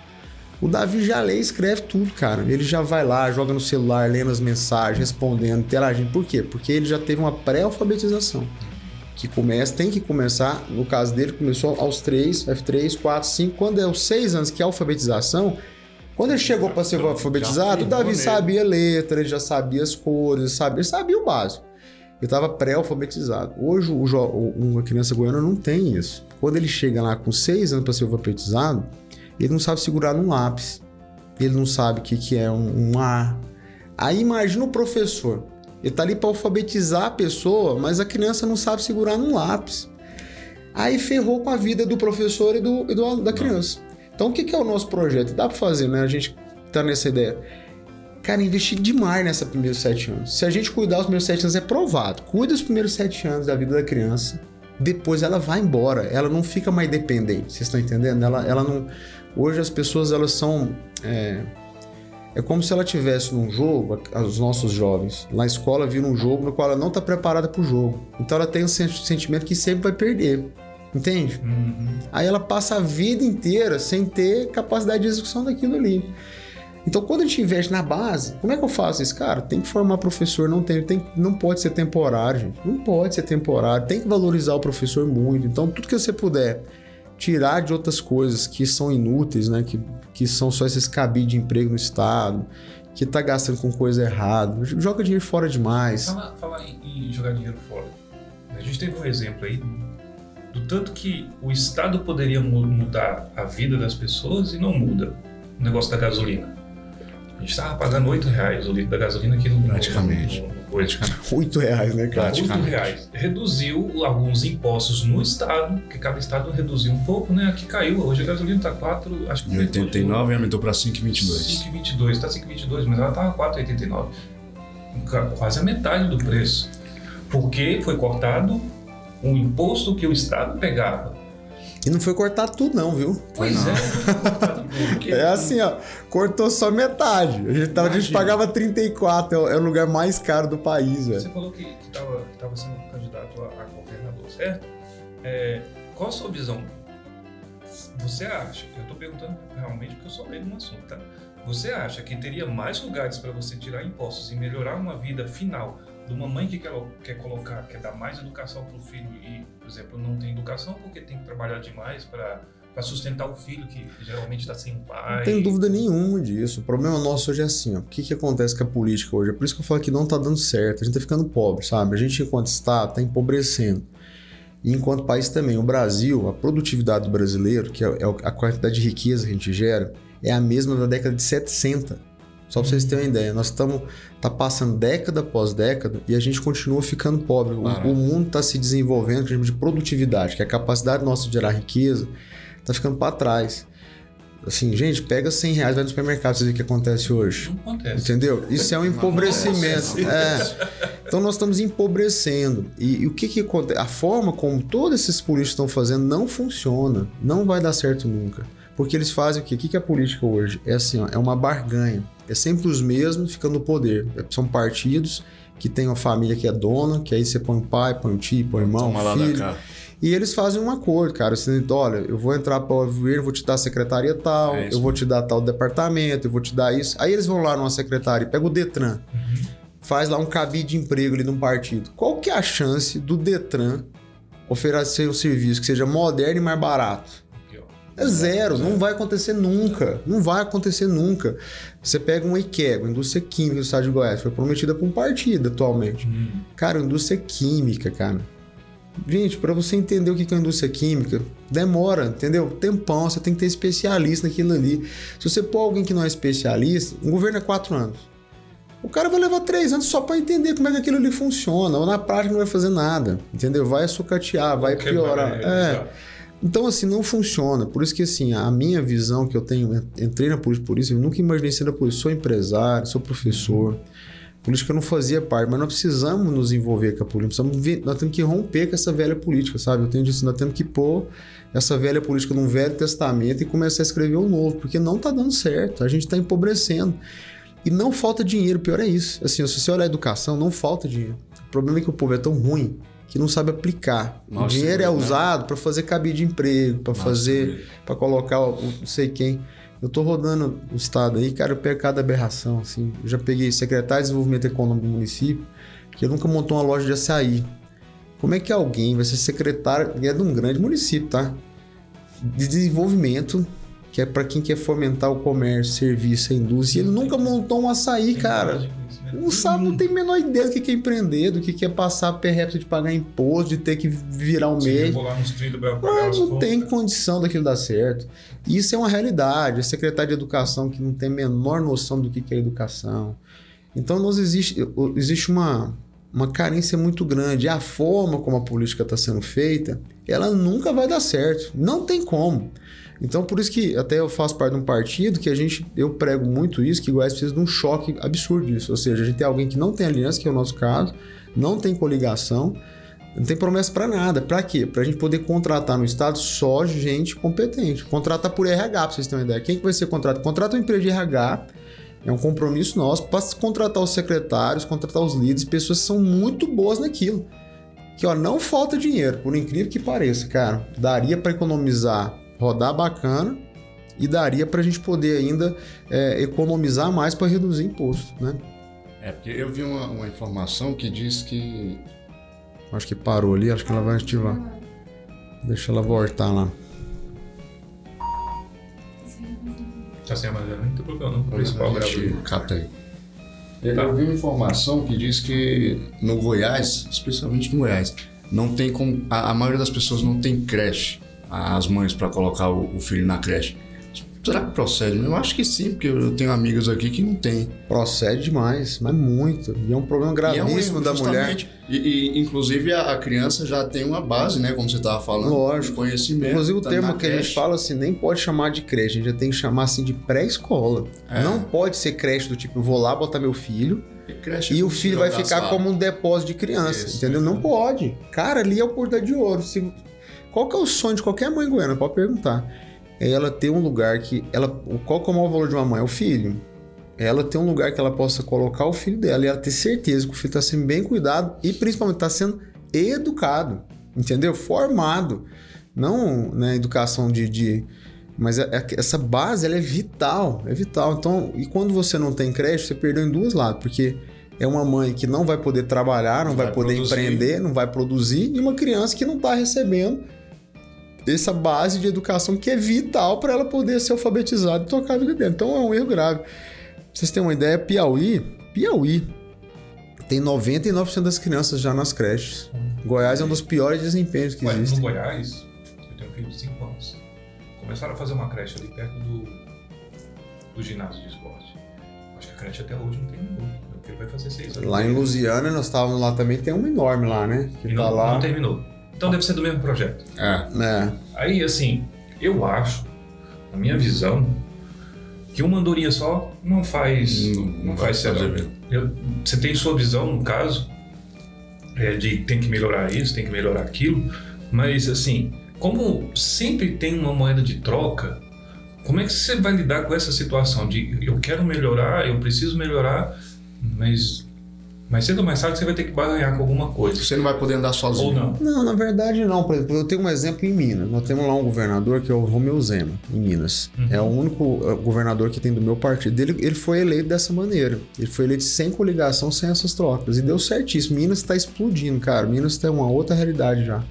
O Davi já lê e escreve tudo, cara. Ele já vai lá, joga no celular, lendo as mensagens, respondendo, interagindo. Por quê? Porque ele já teve uma pré-alfabetização. Que começa, tem que começar, no caso dele, começou aos 3, F3, 4, 5. Quando é os 6 anos, que é a alfabetização, quando ele chegou para ser alfabetizado, o Davi sabia letra, ele já sabia as cores, sabia, ele sabia o básico. Ele estava pré-alfabetizado. Hoje, uma criança goiana não tem isso. Quando ele chega lá com 6 anos para ser alfabetizado, ele não sabe segurar num lápis. Ele não sabe o que, que é um, um A. Aí imagina o professor. Ele tá ali para alfabetizar a pessoa, mas a criança não sabe segurar num lápis. Aí ferrou com a vida do professor e do, e do da criança. Então o que, que é o nosso projeto? Dá para fazer, né? A gente tá nessa ideia. Cara, investir demais nessa primeiros sete anos. Se a gente cuidar os primeiros sete anos, é provado. Cuida os primeiros sete anos da vida da criança. Depois ela vai embora. Ela não fica mais dependente. Vocês estão entendendo? Ela, ela não Hoje as pessoas elas são é, é como se ela tivesse num jogo, os nossos jovens, na escola viram um jogo no qual ela não está preparada para o jogo. Então ela tem o sentimento que sempre vai perder. Entende? Uhum. Aí ela passa a vida inteira sem ter capacidade de execução daquilo ali. Então, quando a gente investe na base, como é que eu faço isso? Cara, tem que formar professor, não tem, tem não pode ser temporário, gente. Não pode ser temporário, tem que valorizar o professor muito. Então, tudo que você puder tirar de outras coisas que são inúteis, né? Que, que são só esses cabide de emprego no Estado, que tá gastando com coisa errada. Joga dinheiro fora demais. Falar fala em, em jogar dinheiro fora. A gente teve um exemplo aí do tanto que o Estado poderia mudar a vida das pessoas e não muda. O negócio da gasolina. A gente estava pagando 8 reais o litro da gasolina aqui no Praticamente. No, no, Praticamente. 8 reais, né, cara? 8 reais. Reduziu alguns impostos no estado, que cada estado reduziu um pouco, né? Aqui caiu. Hoje a gasolina está 4, acho que. Em 89 aumentou para 5,22. 5,22, está 5,22, mas ela estava 4,89. Quase a metade do preço. Porque foi cortado um imposto que o estado pegava e não foi cortar tudo, não, viu? Pois é. é assim, ó. Cortou só metade. A gente, tava, a gente pagava 34, é, é o lugar mais caro do país, velho. Você falou que estava sendo candidato a, a governador, certo? É, qual a sua visão? Você acha, eu estou perguntando realmente porque eu sou leigo no assunto, tá? Você acha que teria mais lugares para você tirar impostos e melhorar uma vida final de uma mãe que quer, quer colocar, quer dar mais educação para o filho e, por exemplo, não tem educação porque tem que trabalhar demais para sustentar o filho que geralmente está sem pai. Não tem dúvida nenhuma disso. O problema nosso hoje é assim, ó. O que, que acontece com a política hoje? É por isso que eu falo que não está dando certo. A gente está ficando pobre, sabe? A gente, enquanto Estado, está empobrecendo. E enquanto país também. O Brasil, a produtividade do brasileiro, que é, é a quantidade de riqueza que a gente gera, é a mesma da década de 70. Só para vocês terem uma ideia, nós estamos tá passando década após década e a gente continua ficando pobre. O, o, mundo está se desenvolvendo, que de produtividade, que é a capacidade nossa de gerar riqueza, está ficando para trás. Assim, gente, pega 100 reais, vai no supermercado, você vê o que acontece hoje. Não acontece. Entendeu? Isso é um empobrecimento. É. Então nós estamos empobrecendo. E, e, o que que acontece? A forma como todos esses políticos estão fazendo não funciona. Não vai dar certo nunca. Porque eles fazem o quê? O que é a política hoje? É assim, ó, é uma barganha. É sempre os mesmos ficando no poder. É, são partidos que tem uma família que é dona, que aí você põe o pai, põe o tio, põe o irmão, Toma filho. Lá. E eles fazem um acordo, cara. Você, olha, eu vou entrar para o governo, vou te dar a secretaria tal, é eu vou te dar tal departamento, eu vou te dar isso. Aí eles vão lá numa secretaria, pega o Detran, uhum. faz lá um cabide de emprego ali num partido. Qual que é a chance do Detran oferecer um serviço que seja moderno e mais barato? É zero, não vai acontecer nunca. Não vai acontecer nunca. Você pega um IKEA, indústria química do estado de Goiás, foi prometida por um partido atualmente. Hum. Cara, indústria química, cara. Gente, para você entender o que é indústria química, demora, entendeu? Tempão, você tem que ter especialista naquilo ali. Se você pôr alguém que não é especialista, um governo é quatro anos. O cara vai levar três anos só para entender como é que aquilo ali funciona. Ou na prática não vai fazer nada, entendeu? Vai sucatear, vai piorar. É. Então, assim, não funciona. Por isso que, assim, a minha visão que eu tenho, entrei na política por isso, eu nunca imaginei ser na política. Sou empresário, sou professor. Política não fazia parte, mas nós precisamos nos envolver com a política. Nós, nós temos que romper com essa velha política, sabe? Eu tenho dito, nós temos que pôr essa velha política num velho testamento e começar a escrever um novo, porque não está dando certo. A gente está empobrecendo. E não falta dinheiro, pior é isso. Assim, se você olhar a educação, não falta dinheiro. O problema é que o povo é tão ruim que não sabe aplicar. Mal o dinheiro é né? usado para fazer cabide de emprego, para fazer, distribuído. para colocar o, não sei quem. Eu tô rodando o estado aí, cara, eu pego cada aberração, assim. Eu já peguei secretário de desenvolvimento econômico do município, que nunca montou uma loja de açaí. Como é que alguém vai ser secretário, é de um grande município, tá? De desenvolvimento, que é para quem quer fomentar o comércio, serviço, a indústria, e ele nunca montou um açaí, cara. Não sabe, não tem a menor ideia do que é empreender, do que é passar perreto de pagar imposto, de ter que virar um mês. Mas as não tem condição daquilo dar certo. Isso é uma realidade. A secretária de educação que não tem a menor noção do que que é educação. Então, nós existe, existe uma, uma carência muito grande. E a forma como a política está sendo feita, ela nunca vai dar certo. Não tem como. Então, por isso que até eu faço parte de um partido que a gente, eu prego muito isso, que Goiás precisa de um choque absurdo disso. Ou seja, a gente tem alguém que não tem aliança, que é o nosso caso, não tem coligação, não tem promessa para nada. Para quê? Para a gente poder contratar no estado só gente competente. Contratar por RH, para vocês terem uma ideia. Quem que vai ser contratado? Contrata uma empresa de RH, é um compromisso nosso, para contratar os secretários, contratar os líderes, pessoas que são muito boas naquilo. Que ó, não falta dinheiro, por incrível que pareça, cara. Daria para economizar, rodar bacana e daria para a gente poder ainda é, economizar mais para reduzir imposto, né? É, porque eu vi uma, uma informação que diz que Acho que parou ali, acho que ela vai ativar. Deixa ela voltar lá. Tá sem a madeira, não tem problema não. O principal gravador. capta aí. Eu vi uma informação que diz que no Goiás, especialmente no Goiás, não tem como. A, a maioria das pessoas não tem creche, as mães para colocar o, o filho na creche. Será que procede? Eu acho que sim, porque eu tenho amigas aqui que não tem. Procede demais, mas muito. E é um problema E é um gravíssimo da mulher. E, e, inclusive a, a criança já tem uma base, né? Como você estava falando. Lógico. Conhecimento. Inclusive o tá termo que a gente creche. fala assim, nem pode chamar de creche, a gente já tem que chamar assim de pré-escola. É. Não pode ser creche do tipo, eu vou lá botar meu filho Creche é e o filho vai ficar como um depósito de criança, Isso, entendeu? Não pode. Cara, ali é o porta de ouro. Se... Qual que é o sonho de qualquer mãe goiana? Pode perguntar. É ela ter um lugar que ela, qual que é o maior valor de uma mãe? É o filho. É ela ter um lugar que ela possa colocar o filho dela e ela ter certeza que o filho está sendo bem cuidado e principalmente está sendo educado, entendeu? Formado. Não na educação de, de- mas é- é- essa base ela é vital, é vital. Então, e quando você não tem creche, você perdeu em duas lados, porque é uma mãe que não vai poder trabalhar, não, Não vai, vai poder produzir. empreender, não vai produzir, e uma criança que não está recebendo essa base de educação que é vital para ela poder ser alfabetizada e tocar a vida dela. Então é um erro grave. Pra vocês terem uma ideia, Piauí, Piauí tem 99% das crianças já nas creches. Goiás é um dos piores desempenhos que Ué, no existem. Goiás, eu tenho um filho de 5 anos. Começaram a fazer uma creche ali perto do, do ginásio de esporte. Acho que a creche até hoje não terminou. Meu filho vai fazer 6 anos. Lá em Lusiana, nós estávamos lá também, tem uma enorme lá, né? Que E tá não, lá. não terminou. Então deve ser do mesmo projeto. É. É. Aí, assim, eu acho, na minha visão, que uma andorinha só não faz, Não- não, não faz serão. Eu- Você tem sua visão, no caso, é, de tem que melhorar isso, tem que melhorar aquilo, mas assim, como sempre tem uma moeda de troca, como é que você vai lidar com essa situação de eu quero melhorar, eu preciso melhorar, mas mais cedo ou mais tarde você vai ter que barganhar com alguma coisa. Você não vai poder andar sozinho. Ou não. Não, na verdade não. Por exemplo, eu tenho um exemplo em Minas. Nós temos lá um governador que é o Romeu Zema, em Minas. Uhum. É o único eh, governador que tem do meu partido. Ele, ele foi eleito dessa maneira. Ele foi eleito sem coligação, sem essas trocas. E deu certíssimo. Minas está explodindo, cara. Minas tem uma outra realidade já.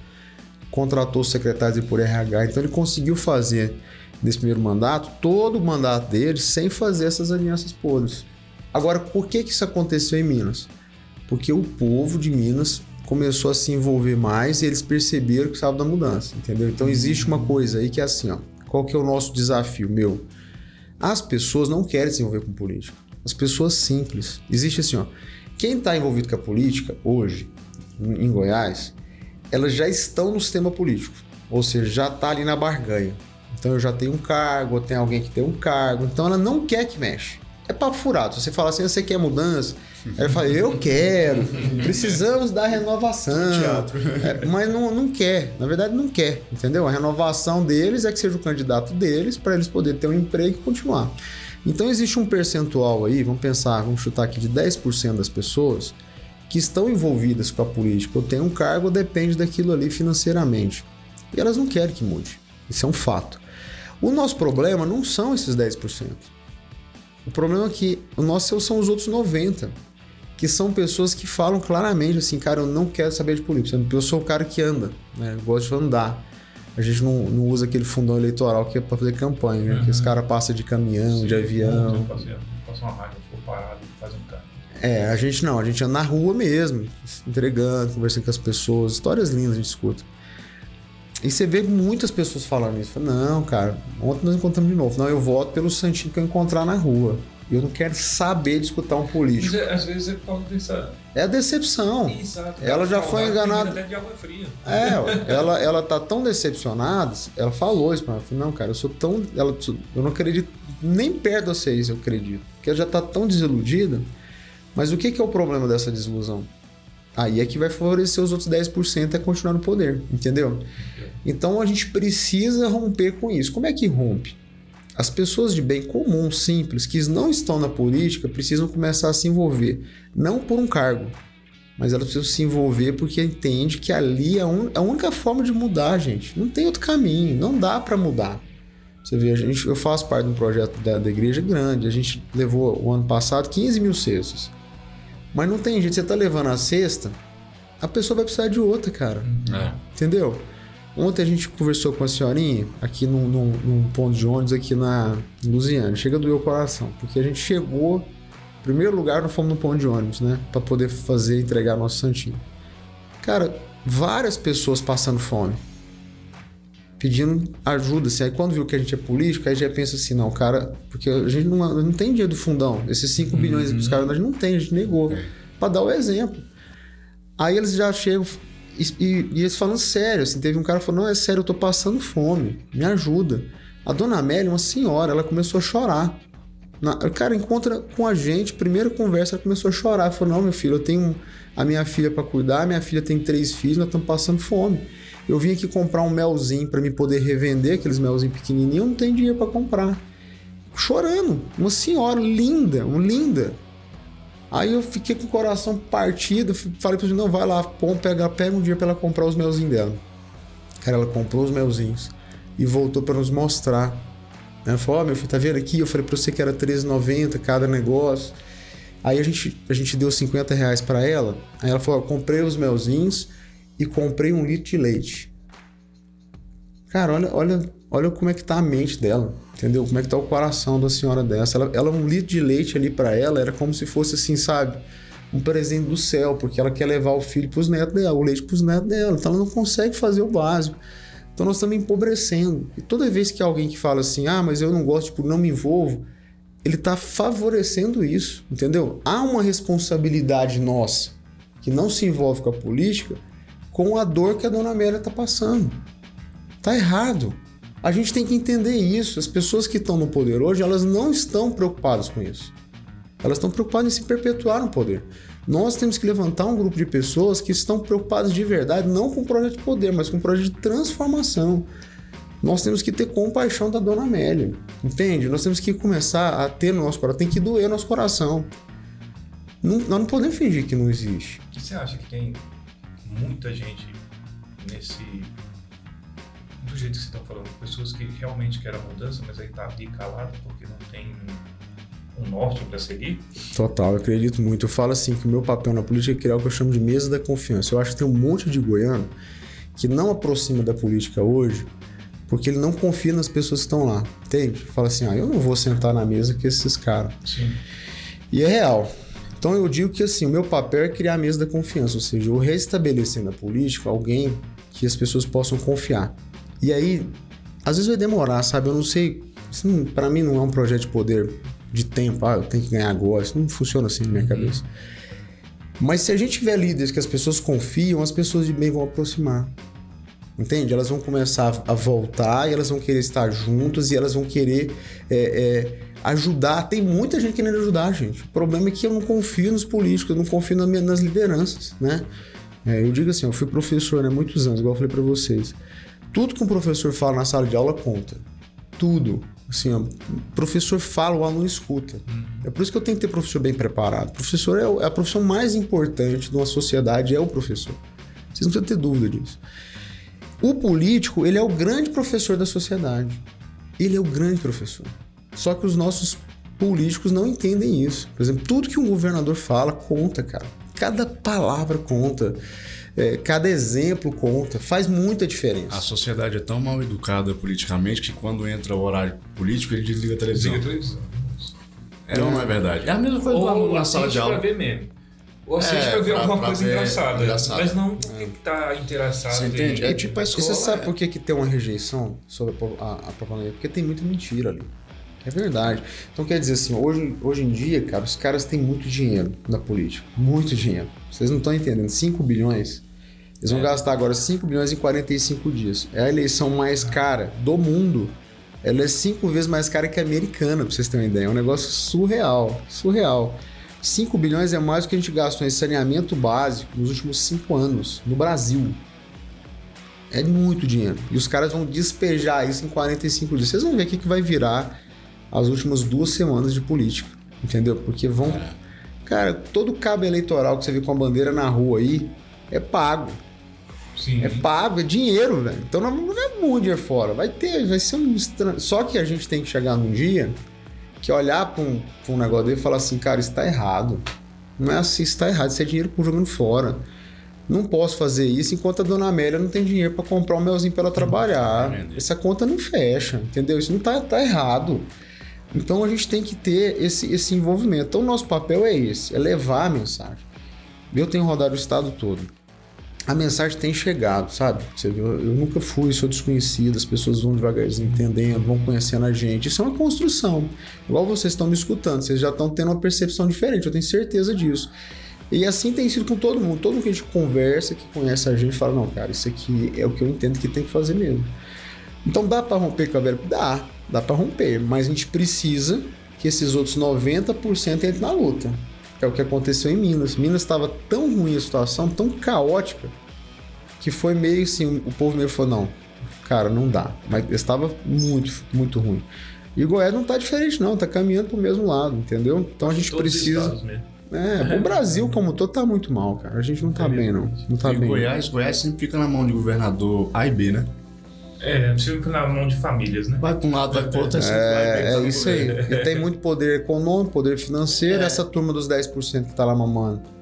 Contratou os secretários por RH. Então ele conseguiu fazer, nesse primeiro mandato, todo o mandato dele sem fazer essas alianças podres. Agora, por que, que isso aconteceu em Minas? Porque o povo de Minas começou a se envolver mais e eles perceberam que precisava da mudança, entendeu? Então existe uma coisa aí que é assim, ó. Qual que é o nosso desafio, meu? As pessoas não querem se envolver com política. As pessoas simples. Existe assim, ó. Quem está envolvido com a política hoje, em Goiás, elas já estão no sistema político. Ou seja, já está ali na barganha. Então eu já tenho um cargo, tem alguém que tem um cargo. Então ela não quer que mexe. É papo furado. Se você falar assim, você quer mudança? Aí eu falo, eu quero. Precisamos da renovação. Teatro. É, mas não, não quer. Na verdade, não quer. Entendeu? A renovação deles é que seja o candidato deles para eles poderem ter um emprego e continuar. Então existe um percentual aí, vamos pensar, vamos chutar aqui de 10% das pessoas que estão envolvidas com a política ou têm um cargo depende daquilo ali financeiramente. E elas não querem que mude. Isso é um fato. O nosso problema não são esses 10%. O problema é que o nosso são os outros 90%, que são pessoas que falam claramente assim, cara, eu não quero saber de política. Eu sou o cara que anda, né? Eu gosto de andar. A gente não, não usa aquele fundão eleitoral que é para fazer campanha, né? Uhum. Que os caras passam de caminhão, Sim, de avião. Passa uma raiva, ficou parado, faz um carro. É, a gente não, a gente anda na rua mesmo, entregando, conversando com as pessoas, histórias lindas a gente escuta. E você vê muitas pessoas falando isso. Não, cara, ontem nós encontramos de novo. Não, eu voto pelo santinho que eu encontrar na rua. Eu não quero saber de escutar um político. Mas, é, às vezes é por causa dessa. É a decepção. Exato. Ela já foi enganada. Até de água fria. É, ela, ela tá tão decepcionada. Ela falou isso pra mim. Não, cara, eu sou tão. Ela, eu não acredito nem perto de vocês, eu acredito. Porque ela já tá tão desiludida. Mas o que, que é o problema dessa desilusão? Aí é que vai favorecer os outros 10% a continuar no poder, entendeu? Então a gente precisa romper com isso. Como é que rompe? As pessoas de bem comum, simples, que não estão na política, precisam começar a se envolver. Não por um cargo, mas elas precisam se envolver porque entende que ali é a única forma de mudar, gente. Não tem outro caminho, não dá para mudar. Você vê, a gente, eu faço parte de um projeto da, da igreja grande, a gente levou o ano passado 15 mil cestos. Mas não tem jeito, você tá levando a cesta, a pessoa vai precisar de outra, cara. É. Entendeu? Ontem a gente conversou com a senhorinha aqui num, num, num ponto de ônibus aqui na Lusiana. Chega a doer o coração, porque a gente chegou. Primeiro lugar, nós fomos no ponto de ônibus, né? Pra poder fazer, entregar nosso santinho. Cara, várias pessoas passando fome. Pedindo ajuda, assim. Aí quando viu que a gente é político, aí já pensa assim, não, cara, porque a gente não, não tem dinheiro do fundão. Esses 5 uhum. bilhões que os caras a gente não tem, a gente negou. É. Pra dar o exemplo. Aí eles já chegam e, e, e eles falando sério, assim, teve um cara que falou, não, é sério, eu tô passando fome, me ajuda. A dona Amélia, uma senhora, ela começou a chorar. Na, cara, encontra com a gente, primeira conversa, ela começou a chorar. Falou: Não, meu filho, eu tenho a minha filha para cuidar, minha filha tem três filhos, nós estamos passando fome. Eu vim aqui comprar um melzinho para me poder revender, aqueles melzinhos pequenininhos, eu não tenho dinheiro para comprar. Chorando, uma senhora linda, uma linda. Aí eu fiquei com o coração partido, falei pra ele, não, vai lá, pô, pega, pega um dia pra ela comprar os melzinhos dela. Cara, ela comprou os melzinhos e voltou para nos mostrar. Ela falou, ó, oh, meu filho, tá vendo aqui? Eu falei pra você que era R$13,90 cada negócio. Aí a gente, a gente deu 50 reais pra ela. Aí ela falou, ó, comprei os melzinhos e comprei um litro de leite. Cara, olha, olha, olha como é que tá a mente dela. Entendeu? Como é que tá o coração da senhora dessa? Ela, ela um litro de leite ali para ela era como se fosse assim, sabe? Um presente do céu, porque ela quer levar o filho para os netos dela, o leite para os netos dela. Então ela não consegue fazer o básico. Então nós estamos empobrecendo. E toda vez que alguém que fala assim, ah, mas eu não gosto, tipo, não me envolvo, ele está favorecendo isso, entendeu? Há uma responsabilidade nossa que não se envolve com a política com a dor que a dona Amélia está passando. Tá errado. A gente tem que entender isso. As pessoas que estão no poder hoje, elas não estão preocupadas com isso. Elas estão preocupadas em se perpetuar no poder. Nós temos que levantar um grupo de pessoas que estão preocupadas de verdade, não com o projeto de poder, mas com o projeto de transformação. Nós temos que ter compaixão da dona Amélia, entende? Nós temos que começar a ter no nosso coração, tem que doer no nosso coração. Não, nós não podemos fingir que não existe. O que você acha que tem muita gente nesse do jeito que você está falando, pessoas que realmente querem a mudança, mas aí tá ali calado porque não tem um norte para seguir? Total, eu acredito muito. Eu falo assim que o meu papel na política é criar o que eu chamo de mesa da confiança. Eu acho que tem um monte de goiano que não aproxima da política hoje porque ele não confia nas pessoas que estão lá, entende? Fala assim, ah, eu não vou sentar na mesa com esses caras. Sim. E é real. Então eu digo que assim, o meu papel é criar a mesa da confiança, ou seja, eu restabelecer na política alguém que as pessoas possam confiar. E aí, às vezes vai demorar, sabe? Eu não sei. Para mim não é um projeto de poder de tempo, ah, eu tenho que ganhar agora. Isso não funciona assim na minha uhum. cabeça. Mas se a gente tiver líderes que as pessoas confiam, as pessoas de bem vão aproximar. Entende? Elas vão começar a voltar e elas vão querer estar juntas e elas vão querer é, é, ajudar. Tem muita gente querendo ajudar, gente. O problema é que eu não confio nos políticos, eu não confio nas lideranças, né? É, eu digo assim, eu fui professor há né, muitos anos, igual eu falei para vocês. Tudo que um professor fala na sala de aula conta. Tudo. Assim, ó, o professor fala, o aluno escuta. Uhum. É por isso que eu tenho que ter professor bem preparado. O professor é, é a profissão mais importante de uma sociedade, é o professor. Vocês não precisam ter dúvida disso. O político, ele é o grande professor da sociedade. Ele é o grande professor. Só que os nossos políticos não entendem isso. Por exemplo, tudo que um governador fala conta, cara. Cada palavra conta. É, cada exemplo conta, faz muita diferença. A sociedade é tão mal educada politicamente que quando entra o horário político, ele desliga a televisão. Desliga a televisão. É, não, não é verdade. É a mesma coisa Ou na sala de aula. pra ver meme. Ou assiste É, pra ver pra- alguma pra coisa ver engraçada. engraçado. Mas não porque que tá interessado Você em- entende? É tipo a E escola. você sabe é- por que, que tem uma rejeição sobre a, a, a propaganda? Porque tem muita mentira ali. É verdade. Então quer dizer assim, hoje, hoje em dia, cara, os caras têm muito dinheiro na política. Muito dinheiro. Vocês não estão entendendo. 5 bilhões. Eles vão gastar agora 5 bilhões em 45 dias. É a eleição mais cara do mundo. Ela é cinco vezes mais cara que a americana, pra vocês terem uma ideia. É um negócio surreal. Surreal. 5 bilhões é mais do que a gente gastou em saneamento básico nos últimos 5 anos, no Brasil. É muito dinheiro. E os caras vão despejar isso em 45 dias. Vocês vão ver o que, que vai virar as últimas duas semanas de política. Entendeu? Porque vão. Cara, todo cabo eleitoral que você vê com a bandeira na rua aí é pago. Sim. É pago, é dinheiro, velho. Então não, não é muito dinheiro fora. Vai ter, vai ser um estranho. Só que a gente tem que chegar num dia que olhar pra um, pra um negócio dele e falar assim, cara, isso tá errado. Não é assim, isso tá errado, isso é dinheiro por jogando fora. Não posso fazer isso enquanto a dona Amélia não tem dinheiro pra comprar um melzinho pra ela trabalhar. Essa conta não fecha, entendeu? Isso não tá, tá errado. Então a gente tem que ter esse, esse envolvimento. Então o nosso papel é esse, é levar a mensagem. Eu tenho rodado o estado todo. A mensagem tem chegado, sabe? Você viu? Eu nunca fui, sou desconhecido, as pessoas vão devagarzinho entendendo, vão conhecendo a gente. Isso é uma construção. Igual vocês estão me escutando, vocês já estão tendo uma percepção diferente, eu tenho certeza disso. E assim tem sido com todo mundo. Todo mundo que a gente conversa, que conhece a gente, fala: não, cara, isso aqui é o que eu entendo que tem que fazer mesmo. Então dá pra romper com a velha? Dá, dá pra romper, mas a gente precisa que esses outros 90% entrem na luta. Que é o que aconteceu em Minas. Minas estava tão ruim a situação, tão caótica, que foi meio assim, o povo meio falou, não, cara, não dá. Mas estava muito, muito ruim. E o Goiás não tá diferente não, tá caminhando pro mesmo lado, entendeu? Então a gente Todos os precisa... É, o Brasil como todo tá muito mal, cara. A gente não tá bem, não. Não tá e bem. Goiás, Goiás sempre fica na mão de governador A e B, né? É, precisa ficar na mão de famílias, né? Vai pra um lado, vai pro outro, é vai É, é isso aí. E tem muito poder econômico, poder financeiro. Essa turma dos 10% que tá lá mamando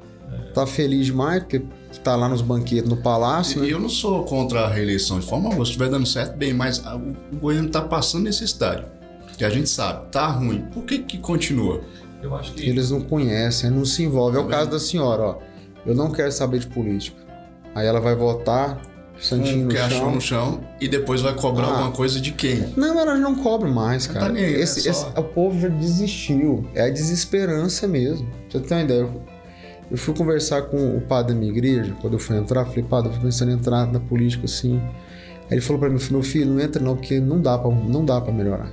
tá feliz demais, porque tá lá nos banquetes no palácio, E né? eu não sou contra a reeleição de forma alguma. Se estiver dando certo, bem, mas o o Goiânia tá passando necessidade. Que a gente sabe, tá ruim. Por que que continua? Eu acho que. Eles não conhecem, não se envolvem. É o caso da senhora, ó. Eu não quero saber de política. Aí ela vai votar, santinho Um que achou no chão e depois vai cobrar Ah. alguma coisa de quem? Não, ela não cobra mais, Não cara. tá nem aí, esse, Só- esse- o povo já desistiu. É a desesperança mesmo. Pra você ter uma ideia. Eu, fui conversar com o padre da minha igreja, quando eu fui entrar, falei, padre, eu fui pensando em entrar na política assim. Aí ele falou pra mim, meu filho, não entra não, porque não dá pra, não dá pra melhorar.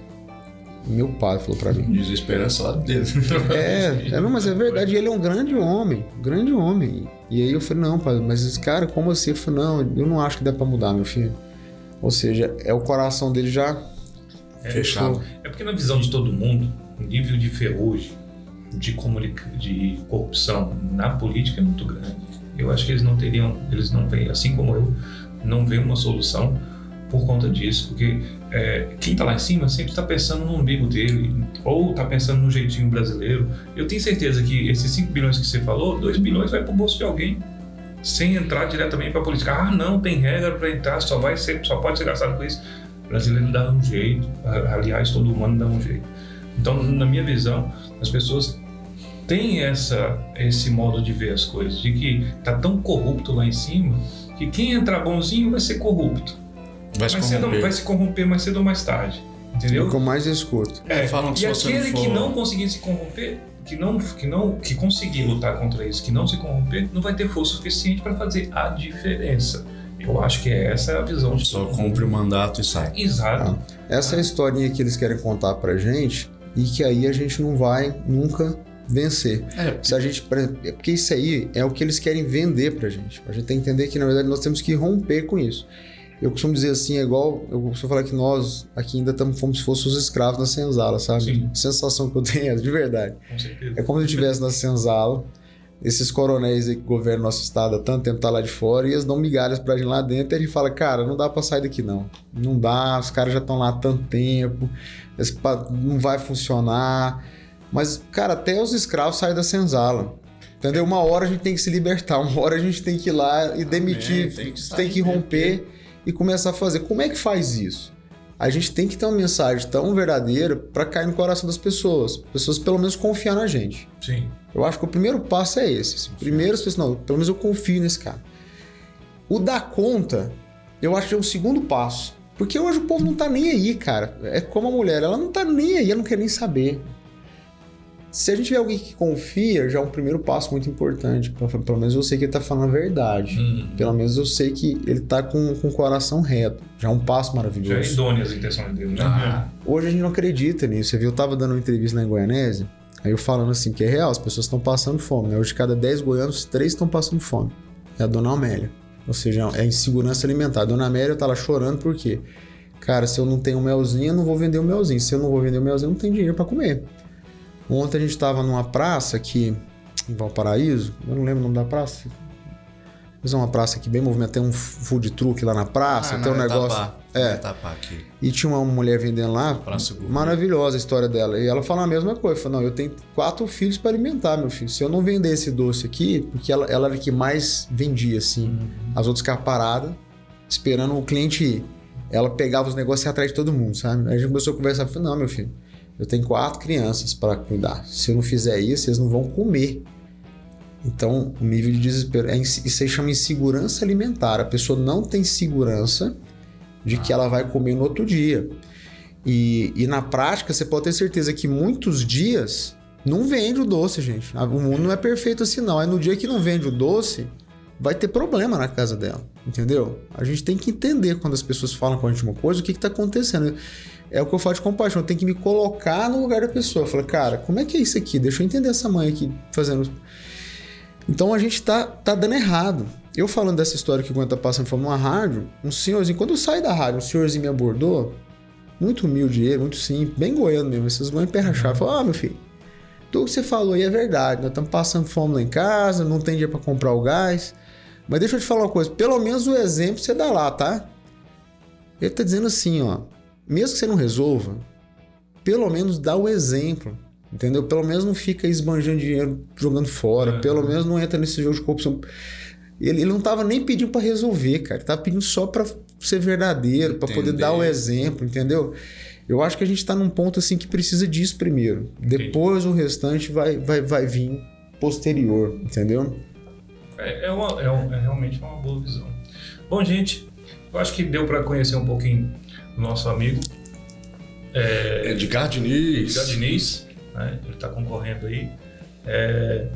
Meu pai falou pra mim. Desesperança lá dele. É, é, não, mas é verdade. Ele é um grande homem, grande homem. E aí eu falei, não, pai, mas esse cara, como assim? Eu falei, não, eu não acho que dá pra mudar, meu filho. Ou seja, é o coração dele já Fechado. É porque na visão de todo mundo, o nível de ferrugem, de, comunica de corrupção na política é muito grande. Eu acho que eles não teriam, eles não veem, assim como eu, não veem uma solução por conta disso, porque é, quem está lá em cima sempre está pensando no umbigo dele, ou está pensando no jeitinho brasileiro. Eu tenho certeza que esses 5 bilhões que você falou, 2 bilhões vai para o bolso de alguém, sem entrar diretamente para a política. Ah, não, tem regra para entrar, só, vai ser, só pode ser gastado com isso. O brasileiro dá um jeito, aliás, todo humano dá um jeito. Então, na minha visão, as pessoas têm essa, esse modo de ver as coisas, de que tá tão corrupto lá em cima, que quem entrar bonzinho vai ser corrupto. Vai se Vai, cedo, corromper. vai se corromper mais cedo ou mais tarde. é o Entendeu? que eu mais escuto. É, falam que e aquele não que for- não conseguir se corromper, que não, que não que conseguir lutar contra isso, que não se corromper, não vai ter força suficiente para fazer a diferença. Eu acho que essa é a visão de Só cumpre o mandato e sai. Exato. Essa é a historinha que eles querem contar pra gente e que aí a gente não vai nunca vencer. É, Se a gente, é porque isso aí é o que eles querem vender pra gente. A gente tem que entender que na verdade nós temos que romper com isso. Eu costumo dizer assim, é igual. Eu costumo falar que nós aqui ainda estamos como se fôssemos os escravos na senzala, sabe? Sim. A sensação que eu tenho é de verdade. Com certeza. É como se eu estivesse na senzala, esses coronéis aí que governam nosso estado há tanto tempo tá lá de fora, e eles dão migalhas pra gente lá dentro, e a gente fala, cara, não dá pra sair daqui não. Não dá, os caras já estão lá há tanto tempo, não vai funcionar. Mas, cara, até os escravos saem da senzala. Entendeu? Uma hora a gente tem que se libertar, uma hora a gente tem que ir lá e demitir, tem tem que que, sair romper e começar a fazer. Como é que faz isso? A gente tem que ter uma mensagem tão verdadeira pra cair no coração das pessoas. Pessoas pelo menos confiar na gente. Sim. Eu acho que o primeiro passo é esse. assim. Primeiro as pessoas, não, pelo menos eu confio nesse cara. O dar conta, eu acho que é o segundo passo. Porque hoje o povo não tá nem aí, cara. É como a mulher, ela não tá nem aí, ela não quer nem saber. Se a gente tiver alguém que confia, já é um primeiro passo muito importante. Pelo menos eu sei que ele tá falando a verdade. Hum. Pelo menos eu sei que ele tá com, com o coração reto. Já é um passo Já é maravilhoso. idônea as intenções dele, né? Ah, Hoje a gente não acredita nisso. Você viu, eu tava dando uma entrevista lá em Goianésia, aí eu falando assim, que é real, as pessoas estão passando fome, né? Hoje de cada 10 goianos, 3 estão passando fome. É a dona Amélia. Ou seja, é insegurança alimentar. A dona Amélia tá lá chorando por quê? Cara, se eu não tenho melzinho, eu não vou vender o melzinho. Se eu não vou vender o melzinho, eu não tenho dinheiro para comer. Ontem a gente tava numa praça aqui em Valparaíso, eu não lembro o nome da praça. Mas é uma praça aqui bem movimentada, tem um food truck lá na praça, ah, tem um negócio. Itapá. É. Itapá aqui. E tinha uma mulher vendendo lá, Praça maravilhosa a história dela. E ela falou a mesma coisa. Falou, não, eu tenho quatro filhos para alimentar, meu filho. Se eu não vender esse doce aqui, porque ela, ela era a que mais vendia, assim. As outras ficavam paradas, esperando o cliente ir. Ela pegava os negócios e atrás de todo mundo, sabe? Aí a gente começou a conversar. Falei, não, meu filho, eu tenho quatro crianças para cuidar. Se eu não fizer isso, eles não vão comer. Então, o nível de desespero. É, isso aí chama insegurança alimentar. A pessoa não tem segurança de que ela vai comer no outro dia. E, e na prática, você pode ter certeza que muitos dias não vende o doce, gente. Ah, O mundo não é perfeito assim, não. Aí no dia que não vende o doce, vai ter problema na casa dela. Entendeu? A gente tem que entender quando as pessoas falam com a gente uma coisa, o que está acontecendo. É o que eu falo de compaixão. Tenho que me colocar no lugar da pessoa. Falar, cara, como é que é isso aqui? Deixa eu entender essa mãe aqui fazendo. Então a gente tá, tá dando errado. Eu falando dessa história que o Gwen tá passando foi numa rádio, um senhorzinho, quando eu saí da rádio, um senhorzinho me abordou, muito humilde ele, muito simples, bem goiano mesmo, esses goianos pé rachado. Falou, ah, meu filho, tudo que você falou aí é verdade, nós estamos passando fome lá em casa, não tem dinheiro para comprar o gás. Mas deixa eu te falar uma coisa, pelo menos o exemplo você dá lá, tá? Ele tá dizendo assim, ó, mesmo que você não resolva, pelo menos dá o exemplo. Entendeu? Pelo menos não fica esbanjando dinheiro jogando fora. É. Pelo menos não entra nesse jogo de corrupção. Ele, ele não tava nem pedindo para resolver, cara. Ele tava pedindo só para ser verdadeiro, para poder dar o exemplo, entendeu? Eu acho que a gente tá num ponto assim que precisa disso primeiro. Depois o restante vai, vai, vai vir posterior, entendeu? É, é, uma- é um- é realmente uma boa visão. Bom, gente, eu acho que deu para conhecer um pouquinho nosso amigo Edgar Diniz. Edgar Diniz, né? Ele está concorrendo aí. É,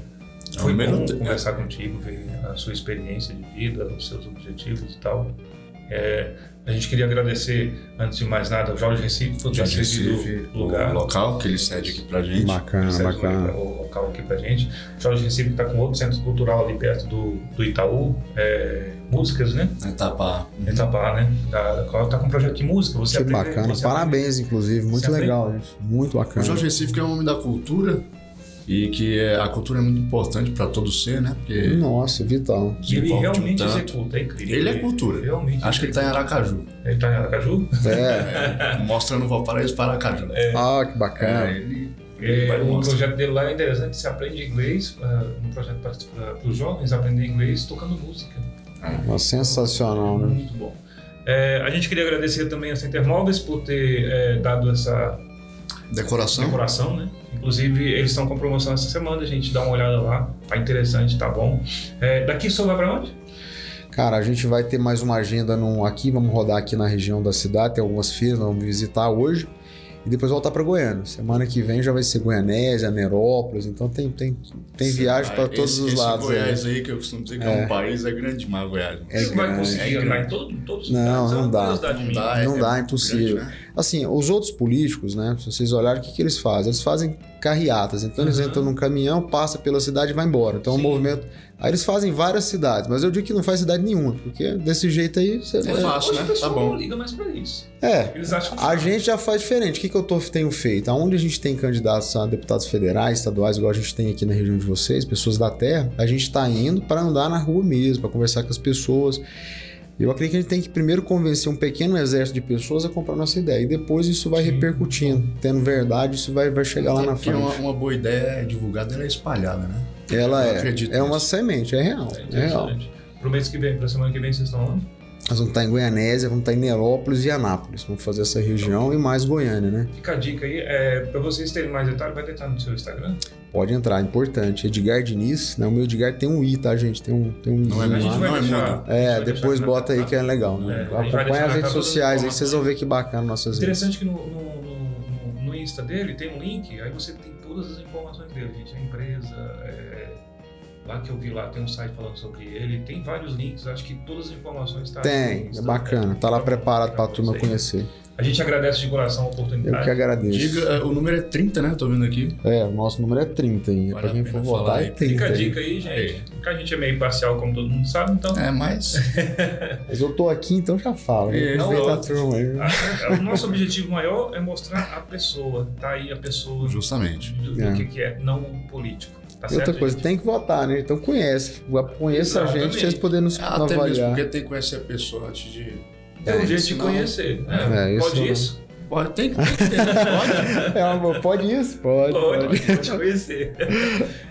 foi Ao menos- bom conversar contigo, ver a sua experiência de vida, os seus objetivos e tal. É, a gente queria agradecer, antes de mais nada, ao Jorge Recife por ter cedido o lugar. o local que ele cede aqui pra gente. Bacana, bacana. o local aqui pra gente. Jorge Recife está com outro centro cultural ali perto do, do Itaú, é, músicas, né? Na Itapá. Itapá, né? Da, qual tá com um projeto de música. Você Que aprende- bacana. você Parabéns, inclusive. Muito Você aprende? legal isso. Muito O bacana. Jorge Recife que é um homem da cultura e que é- a cultura é muito importante para todo ser, né? Porque Nossa, vital. aprende. E ele realmente tanto. executa, é incrível. Ele é cultura. Realmente. acho que ele tá em Aracaju. Ele tá em Aracaju? É. Mostrando o Valparaíso para Aracaju. Ah, que bacana. É, ele, ele É, vai o mostrar. projeto dele lá é interessante, você aprende inglês, ah, um projeto para os jovens aprender inglês tocando música. Nossa, sensacional, né? Muito bom. É, a gente queria agradecer também a Center Móveis por ter é, dado essa Decoração. decoração, né? Inclusive, eles estão com promoção essa semana, a gente dá uma olhada lá, tá interessante, tá bom. É, daqui só vai para onde? Cara, a gente vai ter mais uma agenda no, aqui, vamos rodar aqui na região da cidade, tem algumas feiras, vamos visitar hoje. E depois voltar para Goiânia. Semana que vem já vai ser Goianésia, Nerópolis, então tem, tem, tem viagem para todos esse, os esse lados. aí. Goiás aí, que eu costumo dizer que é, um país, é grande demais Goiás. É Você vai grande, conseguir é andar em todo, todos os Não, lugares? É não dá. Não dá, Não é dá, muito impossível. grande, né? Assim, os outros políticos, né? Se vocês olharem, o que, que eles fazem? Eles fazem carreatas. Então eles Uhum. entram num caminhão, passa pela cidade e vai embora. Então é um Sim. movimento. Aí eles fazem várias cidades, mas eu digo que não faz cidade nenhuma, porque desse jeito aí você. É fácil, Hoje né? Tá bom. não liga mais pra isso. É. Eles acham que A gente já faz diferente. O que, que eu tô, tenho feito? Aonde a gente tem candidatos a deputados federais, estaduais, igual a gente tem aqui na região de vocês, pessoas da terra, a gente está indo para andar na rua mesmo, para conversar com as pessoas. Eu acredito que a gente tem que primeiro convencer um pequeno exército de pessoas a comprar nossa ideia. E depois isso vai Sim. repercutindo. Tendo verdade, isso vai, vai chegar lá na frente. uma, uma boa ideia é divulgada, ela é espalhada, né? Ela Eu é. É uma nisso. semente, é real. É É real. interessante. Pro mês que vem, pra semana que vem, vocês estão lá? Nós vamos estar em Goianésia, vamos estar em Nerópolis e Anápolis. Vamos fazer essa região e mais Goiânia, né? Fica a dica aí, é, pra vocês terem mais detalhes, vai tentar no seu Instagram. Pode entrar, importante. Edgar Diniz, né? O meu Edgar tem um I, tá, gente? Tem um, tem um Não é A gente lá. vai Não é deixar. mudo. a gente É, vai depois deixar bota aí que é legal, né? É, deixar Acompanha as redes sociais aí, vocês vão ver que bacana nossas redes. Interessante que no, no, no, no Insta dele tem um link, aí você tem todas as informações dele, gente. A empresa, é, lá que eu vi lá, tem um site falando sobre ele, tem vários links, acho que todas as informações estão Tem, é bacana. Tá lá preparado pra turma conhecer. A gente agradece de coração a Eu oportunidade. que agradeço. Diga, é, o número é 30, né? Tô vendo aqui. É, o nosso número é 30 aí. Vale pra a quem for votar aí. é 30. Fica a dica aí, gente. Porque a gente é meio parcial, como todo mundo sabe, então. É, mas Mas eu tô aqui, então já falo. É, Aproveita não, turma aí. o nosso objetivo maior é mostrar a pessoa. Tá aí a pessoa justamente. do, do É. que, que é, não o político. Tá E outra certo, coisa, gente? tem que votar, né? Então conhece. Conheça a gente Exatamente. pra vocês poderem nos Até mesmo avaliar. porque tem que conhecer a pessoa antes de. É um jeito de senão- conhecer. né? É, isso Pode não- isso? Pode, tem, que- tem que ter, né? Pode. É, amor, pode isso? Pode. Pode, pode. pode conhecer.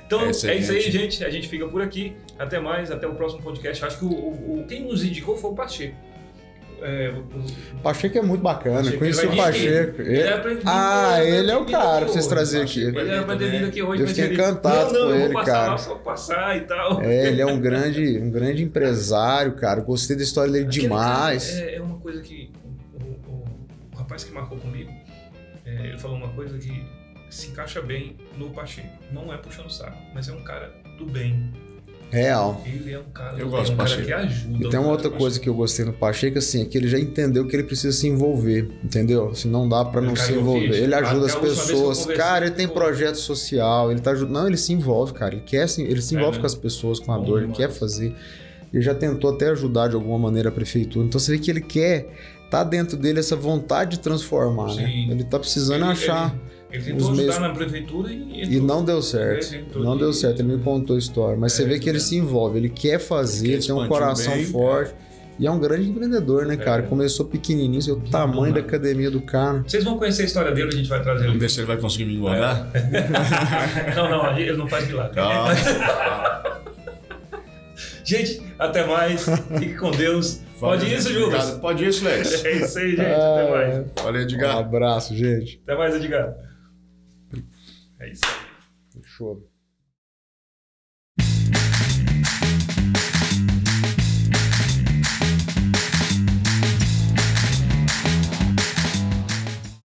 Então É é, isso aí, isso aí, gente. gente. A gente fica por aqui. Até mais, até o próximo podcast. Acho que o- o- quem nos indicou foi o Pacheco. É, o- Pacheco é muito bacana. Pacheco, Conheci o. Pacheco. Ele pra ele vir- Ah, ele era ele é pra o cara pra aqui vocês trazerem aqui. Ele era pra ter vindo aqui hoje, Eu fiquei encantado não, não, com ele, vou passar cara. lá só passar e tal. É, ele é um grande, um grande empresário, cara. Gostei da história dele Aquele demais. É, é uma coisa que o, o- o rapaz que marcou comigo, é, ele falou uma coisa que se encaixa bem no Pacheco. Não é puxando o saco, mas é um cara do bem. Real. Ele é um cara Eu gosto bem, um do cara Pacheco. que ajuda. E tem um uma outra coisa que eu gostei no Pacheco, assim, é que ele já entendeu que ele precisa se envolver, entendeu? Se não dá pra não Cara, se envolver. Ele ajuda as pessoas. Cara, ele tem projeto social, ele tá ajudando. Não, ele se envolve, cara. Ele quer se, ele se É, envolve né? com as pessoas, com a Bom dor, ele quer fazer. Ele já tentou até ajudar de alguma maneira a prefeitura. Então você vê que ele quer, tá dentro dele essa vontade de transformar, né? Sim. Ele tá precisando Ele- achar. Ele, ele tentou os ajudar meios- na prefeitura e, E não deu certo. Não de- deu certo, ele me contou a história. Mas É, você vê que ele tá se envolve, ele quer fazer, Ele ele tem um coração bem, forte. E é um grande empreendedor, né, cara? É. Começou pequenininho, o tamanho da academia do cara. Vocês vão conhecer a história dele, a gente vai trazer Vamos ele. ver se ele vai conseguir me engordar. não, não, ele não faz milagre. Calma. Gente, até mais. Fique com Deus. Pode isso? Obrigado. Pode isso, Lex. É isso aí, gente. Até mais. Valeu, Um Edgar. abraço, gente. Até mais, Edgar. É isso aí. Show.